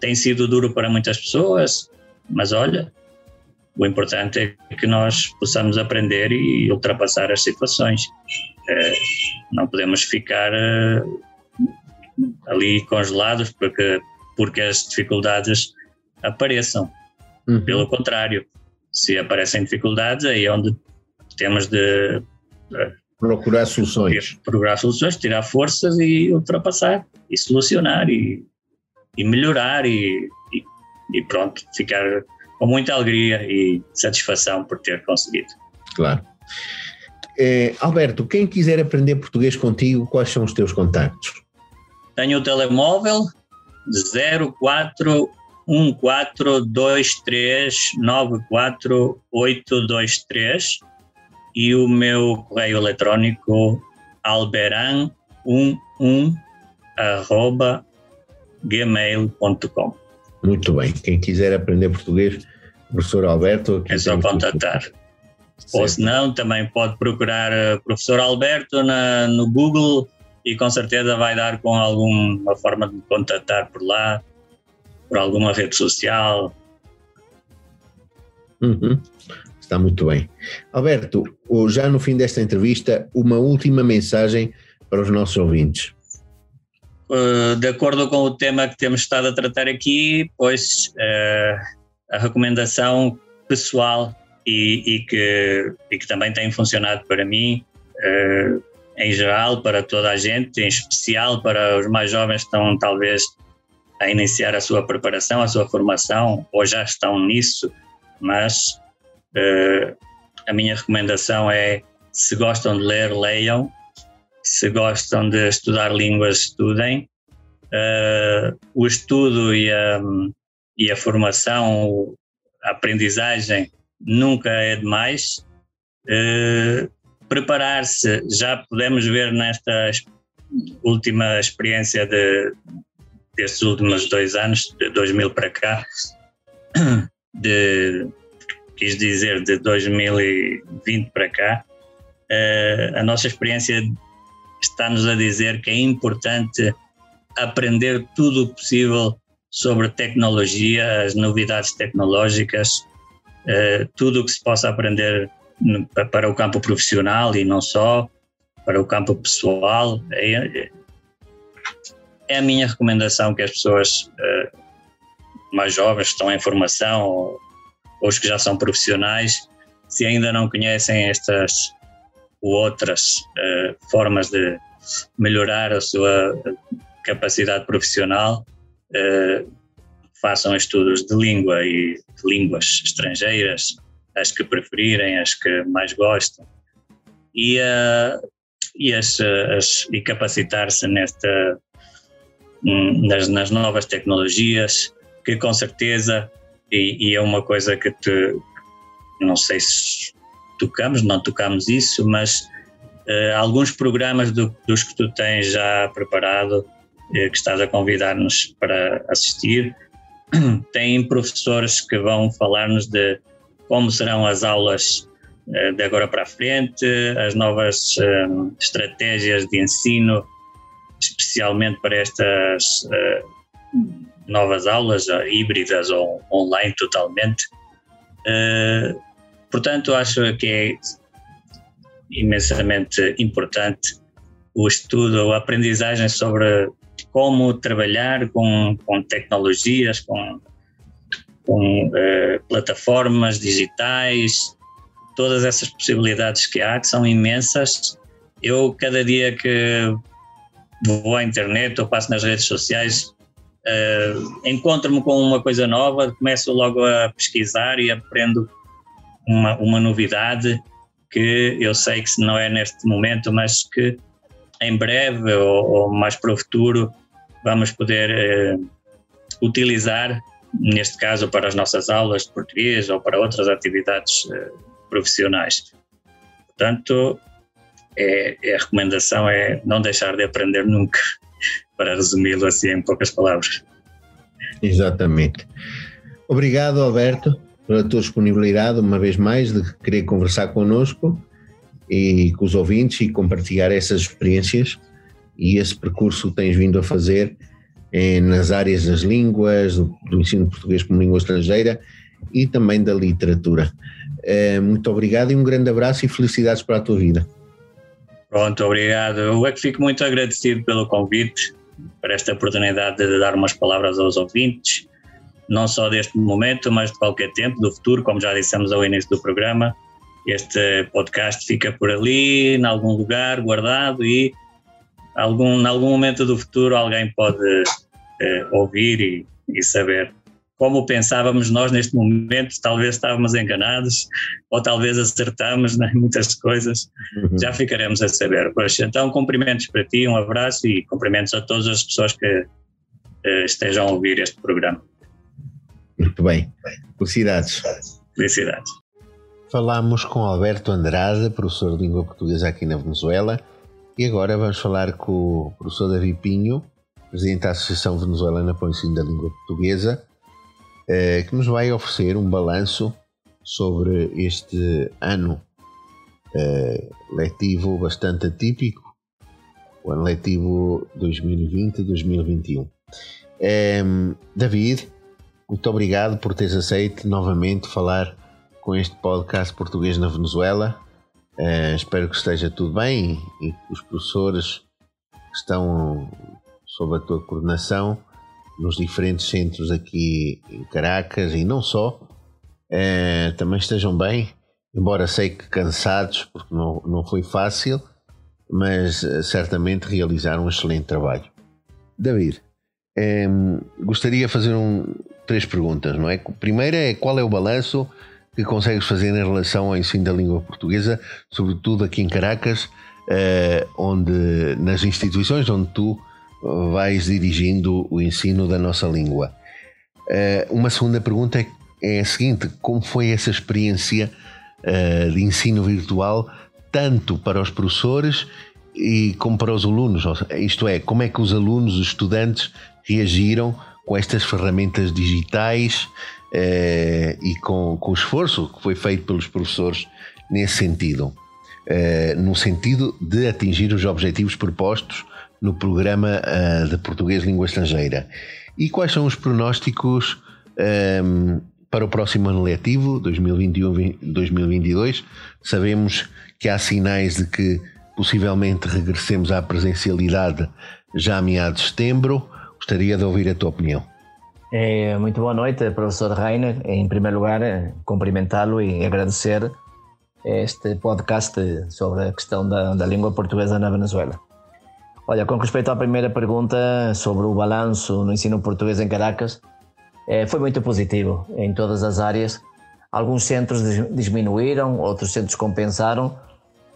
tem sido duro para muitas pessoas, mas olha, o importante é que nós possamos aprender e ultrapassar as situações. Uh, não podemos ficar ali congelados porque, porque as dificuldades apareçam. Uhum. Pelo contrário, se aparecem dificuldades, aí é onde temos de procurar soluções. Procurar soluções, tirar forças e ultrapassar, e solucionar, e, e melhorar, e, e, e pronto, ficar com muita alegria e satisfação por ter conseguido. Claro. É, Alberto, quem quiser aprender português contigo, quais são os teus contactos? Tenho o telemóvel 0414239483 e o meu correio eletrónico alberan11 arroba gmail.com. Muito bem. Quem quiser aprender português, professor Alberto. É só contatar. Ou se não, também pode procurar eh, professor Alberto na, no Google e com certeza vai dar com alguma forma de contatar por lá, por alguma rede social. Uhum. Está muito bem. Alberto, já no fim desta entrevista, uma última mensagem para os nossos ouvintes. Uh, de acordo com o tema que temos estado a tratar aqui, pois uh, a recomendação pessoal e, e, que, e, que, também tem funcionado para mim, uh, em geral, para toda a gente, em especial para os mais jovens que estão talvez a iniciar a sua preparação, a sua formação, ou já estão nisso, mas a minha recomendação é: se gostam de ler, leiam. Se gostam de estudar línguas, estudem. Uh, o estudo e a, e a formação, a aprendizagem nunca é demais. Uh, Preparar-se, já podemos ver nesta última experiência de, destes últimos dois anos, de 2000 para cá, de quis dizer de 2020 para cá, uh, a nossa experiência está-nos a dizer que é importante aprender tudo o possível sobre tecnologia, as novidades tecnológicas, uh, tudo o que se possa aprender para o campo profissional e não só, para o campo pessoal. É, é a minha recomendação que as pessoas uh, mais jovens que estão em formação ou os que já são profissionais, se ainda não conhecem estas ou outras uh, formas de melhorar a sua capacidade profissional, uh, façam estudos de língua e de línguas estrangeiras, as que preferirem, as que mais gostam, e, uh, e, as, as, e capacitar-se nesta, nas, nas novas tecnologias, que com certeza e, e, é uma coisa que te, não sei se tocamos, não tocamos isso, mas uh, alguns programas do, dos que tu tens já preparado, uh, que estás a convidar-nos para assistir, têm professores que vão falar-nos de como serão as aulas uh, de agora para frente, as novas estratégias de ensino, especialmente para estas novas aulas híbridas ou online totalmente. Uh, portanto, acho que é imensamente importante o estudo, a aprendizagem sobre como trabalhar com, com tecnologias, com, com uh, plataformas digitais, todas essas possibilidades que há, que são imensas. Eu cada dia que vou à internet ou passo nas redes sociais, uh, encontro-me com uma coisa nova, começo logo a pesquisar e aprendo uma, uma novidade que eu sei que não é neste momento, mas que em breve ou, ou mais para o futuro vamos poder uh, utilizar, neste caso para as nossas aulas de português ou para outras atividades uh, profissionais. Portanto, é, é, a recomendação é não deixar de aprender nunca, para resumi-lo assim em poucas palavras. Exatamente. Obrigado, Alberto, pela tua disponibilidade, uma vez mais, de querer conversar connosco e com os ouvintes e compartilhar essas experiências e esse percurso que tens vindo a fazer eh, nas áreas das línguas, do, do, ensino português como língua estrangeira e também da literatura. Eh, muito obrigado e um grande abraço e felicidades para a tua vida. Pronto, obrigado. Eu é que fico muito agradecido pelo convite, para esta oportunidade de dar umas palavras aos ouvintes, não só deste momento, mas de qualquer tempo, do futuro, como já dissemos ao início do programa. Este podcast fica por ali, em algum lugar, guardado e algum, em algum momento do futuro alguém pode eh, ouvir e, e saber como pensávamos nós neste momento, talvez estávamos enganados ou talvez acertamos em muitas coisas, uhum. já ficaremos a saber. Pois, então, cumprimentos para ti, um abraço e cumprimentos a todas as pessoas que uh, estejam a ouvir este programa. Muito bem. Felicidades. Felicidades. Falámos com Alberto Andrade, professor de língua portuguesa aqui na Venezuela, e agora vamos falar com o professor Davi Pinho, presidente da Associação Venezuelana para o Ensino da Língua Portuguesa, eh, que nos vai oferecer um balanço sobre este ano eh, letivo bastante atípico, o ano letivo 2020-2021. David, muito obrigado por teres aceito novamente falar com este podcast português na Venezuela. Uh, espero que esteja tudo bem e que os professores que estão sob a tua coordenação nos diferentes centros aqui em Caracas e não só, é, também estejam bem, embora sei que cansados, porque não, não foi fácil, mas eh, certamente realizaram um excelente trabalho. David, é, gostaria de fazer um, três perguntas, não é? Primeira é qual é o balanço que consegues fazer em relação ao ensino da língua portuguesa, sobretudo aqui em Caracas, é, onde nas instituições onde tu vais dirigindo o ensino da nossa língua. Eh, uma segunda pergunta é a seguinte: como foi essa experiência eh, de ensino virtual, tanto para os professores e como para os alunos? Isto é, como é que os alunos, os estudantes, reagiram com estas ferramentas digitais eh, e com, com o esforço que foi feito pelos professores nesse sentido? no sentido de atingir os objetivos propostos no programa uh, de português língua estrangeira. E quais são os pronósticos ehm, para o próximo ano letivo, 2021-2022? Sabemos que há sinais de que possivelmente regressemos à presencialidade já a meados de setembro. Gostaria de ouvir a tua opinião. É, muito boa noite, professor Reiner. Em primeiro lugar, eh, cumprimentá-lo e agradecer este podcast sobre a questão da, da língua portuguesa na Venezuela. Olha, com respeito à primeira pergunta sobre o balanço no ensino português em Caracas, eh, foi muito positivo em todas as áreas. Alguns centros diminuíram, outros centros compensaram.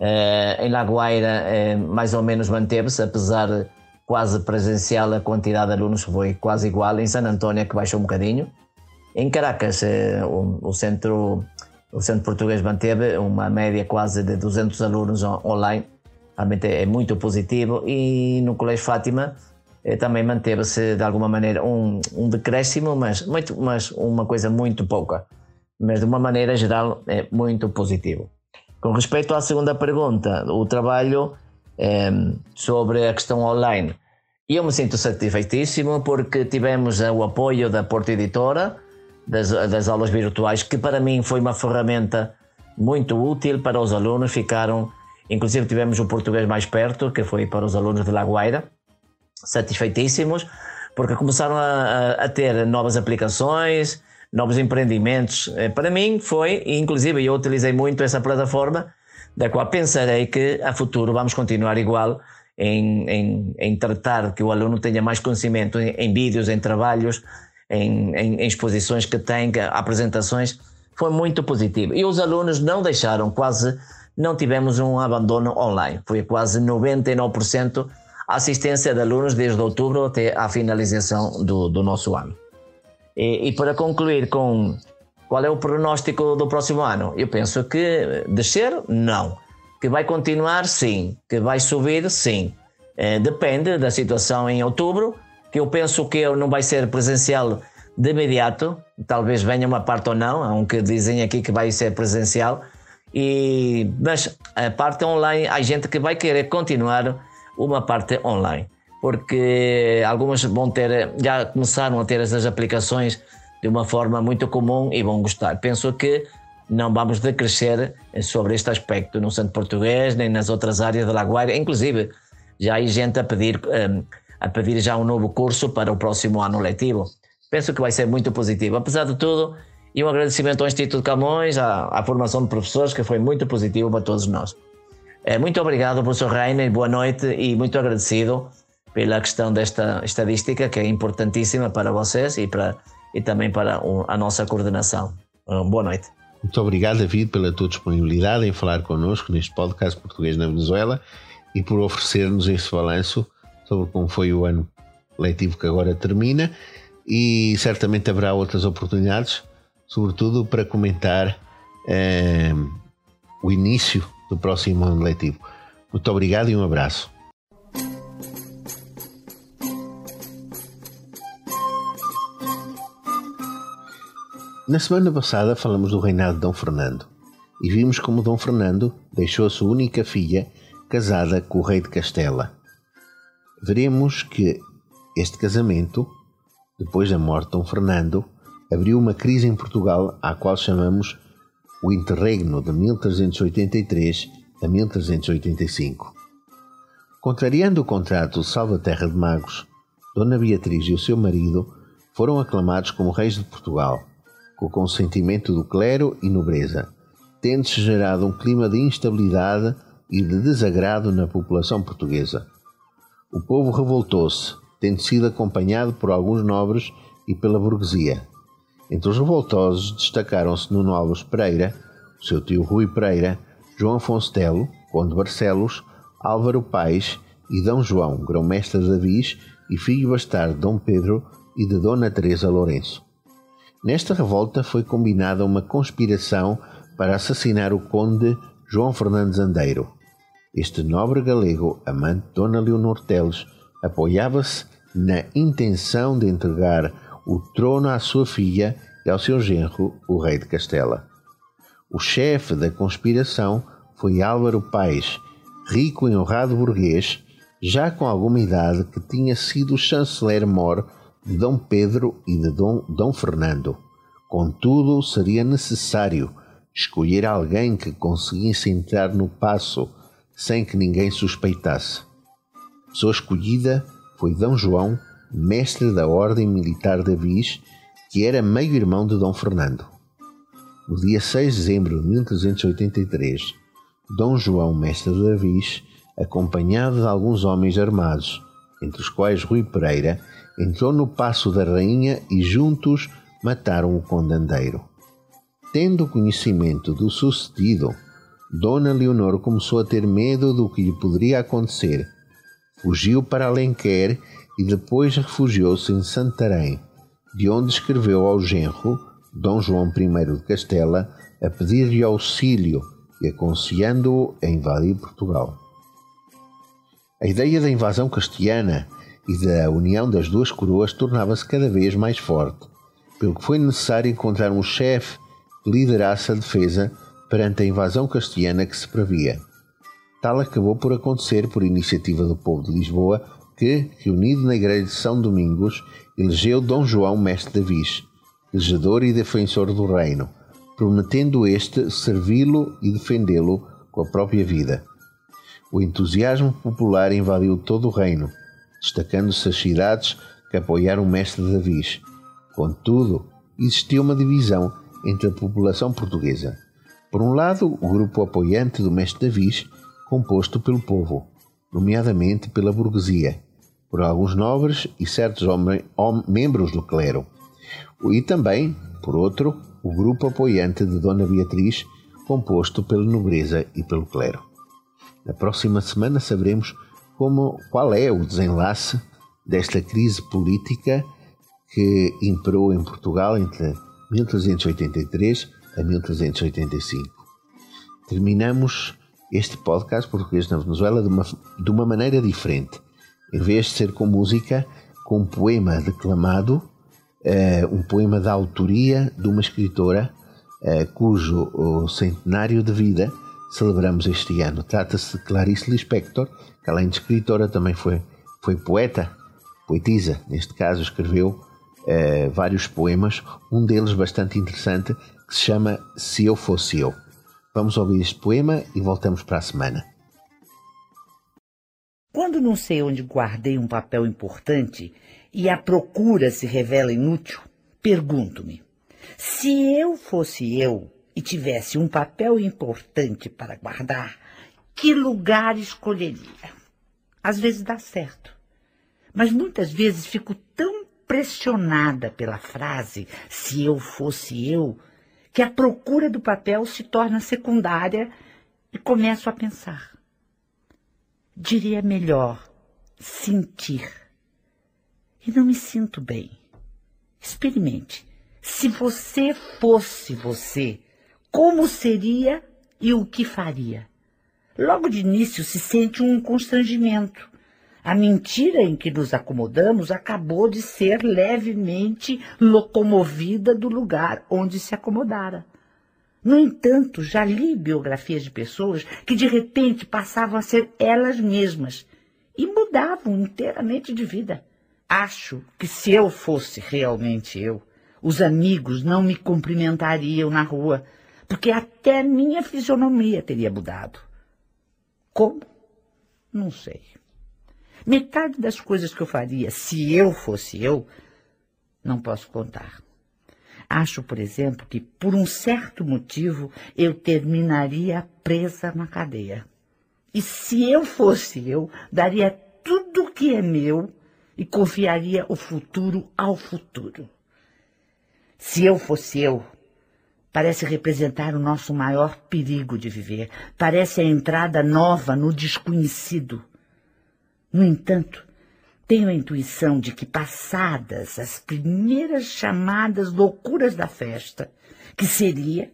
Eh, em Lagoaira, eh, mais ou menos manteve-se, apesar de quase presencial, a quantidade de alunos foi quase igual. Em San António, é que baixou um bocadinho. Em Caracas, o, centro, o centro português manteve uma média quase de 200 alunos online realmente é muito positivo e no Colégio Fátima eh, também manteve-se de alguma maneira um, um decréscimo, mas, muito, mas uma coisa muito pouca. Mas de uma maneira geral é muito positivo. Com respeito à segunda pergunta, o trabalho eh, sobre a questão online, eu me sinto satisfeitíssimo porque tivemos o apoio da Porta Editora, das, das aulas virtuais, que para mim foi uma ferramenta muito útil para os alunos, ficaram Inclusive tivemos o português mais perto, que foi para os alunos de Lagoaira, satisfeitíssimos, porque começaram a, a, ter novas aplicações, novos empreendimentos. Eh, para mim foi, e inclusive eu utilizei muito essa plataforma, da qual pensarei que a futuro vamos continuar igual em, em, em tratar que o aluno tenha mais conhecimento em, em vídeos, em trabalhos, em, em, exposições que tem, apresentações, foi muito positivo. E os alunos não deixaram quase, não tivemos um abandono online, foi quase 99% assistência de alunos desde outubro até a finalização do, do nosso ano. E, e, para concluir com qual é o pronóstico do próximo ano, eu penso que descer, não. Que vai continuar, sim. Que vai subir, sim. É, depende da situação em outubro, que eu penso que não vai ser presencial de imediato, talvez venha uma parte ou não, aunque dizem aqui que vai ser presencial. E, mas a parte online, há gente que vai querer continuar uma parte online, porque algumas vão ter, já começaram a ter essas aplicações de uma forma muito comum e vão gostar. Penso que não vamos decrescer sobre este aspecto no centro português nem nas outras áreas da Lagoaira, inclusive já há gente a pedir, um, a pedir já um novo curso para o próximo ano letivo. Penso que vai ser muito positivo. Apesar de tudo, e um agradecimento ao Instituto Camões, à, à formação de professores, que foi muito positivo para todos nós. É, muito obrigado, professor Rainer, boa noite e muito agradecido pela questão desta estadística que é importantíssima para vocês e, para, e também para a nossa coordenação. Boa noite. Muito obrigado, David, pela tua disponibilidade em falar connosco neste podcast Português na Venezuela e por oferecer-nos esse balanço sobre como foi o ano letivo que agora termina e certamente haverá outras oportunidades, sobretudo para comentar eh, o início do próximo ano letivo. Muito obrigado e um abraço. Na semana passada falamos do reinado de Dom Fernando e vimos como Dom Fernando deixou a sua única filha casada com o rei de Castela. Veremos que este casamento, depois da morte de Dom Fernando, abriu uma crise em Portugal à qual chamamos o interregno de 1383 a 1385. Contrariando o contrato de Salvaterra de Magos, Dona Beatriz e o seu marido foram aclamados como reis de Portugal, o consentimento do clero e nobreza, tendo-se gerado um clima de instabilidade e de desagrado na população portuguesa. O povo revoltou-se, tendo sido acompanhado por alguns nobres e pela burguesia. Entre os revoltosos destacaram-se Nuno Alves Pereira, seu tio Rui Pereira, João Afonso Telo, Conde Barcelos, Álvaro Paes e Dom João, grão-mestre de Avis e filho bastardo de Dom Pedro e de Dona Teresa Lourenço. Nesta revolta foi combinada uma conspiração para assassinar o conde João Fernandes Andeiro. Este nobre galego, amante de Dona Leonor Teles, apoiava-se na intenção de entregar o trono à sua filha e ao seu genro, o rei de Castela. O chefe da conspiração foi Álvaro Paes, rico e honrado burguês, já com alguma idade, que tinha sido chanceler-mor de Dom Pedro e de Dom, Dom Fernando. Contudo, seria necessário escolher alguém que conseguisse entrar no passo sem que ninguém suspeitasse. Sua escolhida foi Dom João mestre da Ordem Militar de Avis, que era meio-irmão de Dom Fernando. No dia 6 de dezembro de 1383, Dom João, mestre de Avis, acompanhado de alguns homens armados, entre os quais Rui Pereira, entrou no Passo da Rainha e juntos mataram o condandeiro. Tendo conhecimento do sucedido, Dona Leonor começou a ter medo do que lhe poderia acontecer. Fugiu para Alenquer e depois refugiou-se em Santarém, de onde escreveu ao genro, Dom João I de Castela, a pedir-lhe auxílio e aconselhando-o a invadir Portugal. A ideia da invasão castelhana e da união das duas coroas tornava-se cada vez mais forte, pelo que foi necessário encontrar um chefe que liderasse a defesa perante a invasão castelhana que se previa. Tal acabou por acontecer por iniciativa do povo de Lisboa que, reunido na igreja de São Domingos, elegeu Dom João mestre de Viz, regedor e defensor do reino, prometendo este servi-lo e defendê-lo com a própria vida. O entusiasmo popular invadiu todo o reino, destacando-se as cidades que apoiaram o mestre Davis. Contudo, existia uma divisão entre a população portuguesa. Por um lado, o grupo apoiante do mestre Davis, composto pelo povo, nomeadamente pela burguesia, por alguns nobres e certos hom, membros do clero. E também, por outro, o grupo apoiante de Dona Beatriz, composto pela nobreza e pelo clero. Na próxima semana saberemos como, qual é o desenlace desta crise política que imperou em Portugal entre 1383 a 1385. Terminamos este podcast português na Venezuela de uma, de uma maneira diferente. Em vez de ser com música, com um poema declamado, uh, um poema da autoria de uma escritora uh, cujo centenário de vida celebramos este ano. Trata-se de Clarice Lispector, que além de escritora também foi, foi poeta, poetisa, neste caso escreveu uh, vários poemas, um deles bastante interessante, que se chama Se Eu Fosse Eu. Vamos ouvir este poema e voltamos para a semana. Quando não sei onde guardei um papel importante e a procura se revela inútil, pergunto-me: se eu fosse eu e tivesse um papel importante para guardar, que lugar escolheria? Às vezes dá certo, mas muitas vezes fico tão pressionada pela frase se eu fosse eu, que a procura do papel se torna secundária e começo a pensar. Diria melhor sentir. E não me sinto bem. Experimente. Se você fosse você, como seria e o que faria? Logo de início se sente um constrangimento. A mentira em que nos acomodamos acabou de ser levemente locomovida do lugar onde se acomodara. No entanto, já li biografias de pessoas que de repente passavam a ser elas mesmas e mudavam inteiramente de vida. Acho que se eu fosse realmente eu, os amigos não me cumprimentariam na rua, porque até minha fisionomia teria mudado. Como? Não sei. Metade das coisas que eu faria se eu fosse eu, não posso contar. Acho, por exemplo, que por um certo motivo eu terminaria presa na cadeia. E se eu fosse eu, daria tudo que é meu e confiaria o futuro ao futuro. Se eu fosse eu, parece representar o nosso maior perigo de viver, parece a entrada nova no desconhecido. No entanto, tenho a intuição de que, passadas as primeiras chamadas loucuras da festa, que seria,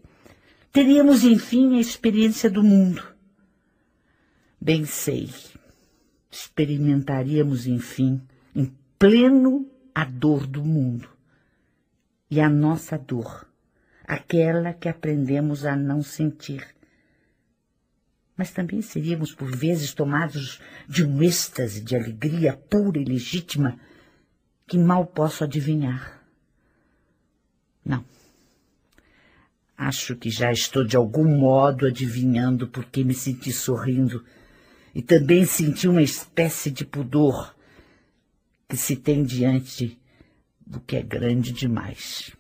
teríamos enfim a experiência do mundo. Bem sei, experimentaríamos enfim, em pleno, a dor do mundo. E a nossa dor, aquela que aprendemos a não sentir mas também seríamos por vezes tomados de um êxtase de alegria pura e legítima que mal posso adivinhar. Não. Acho que já estou de algum modo adivinhando porque me senti sorrindo e também senti uma espécie de pudor que se tem diante do que é grande demais.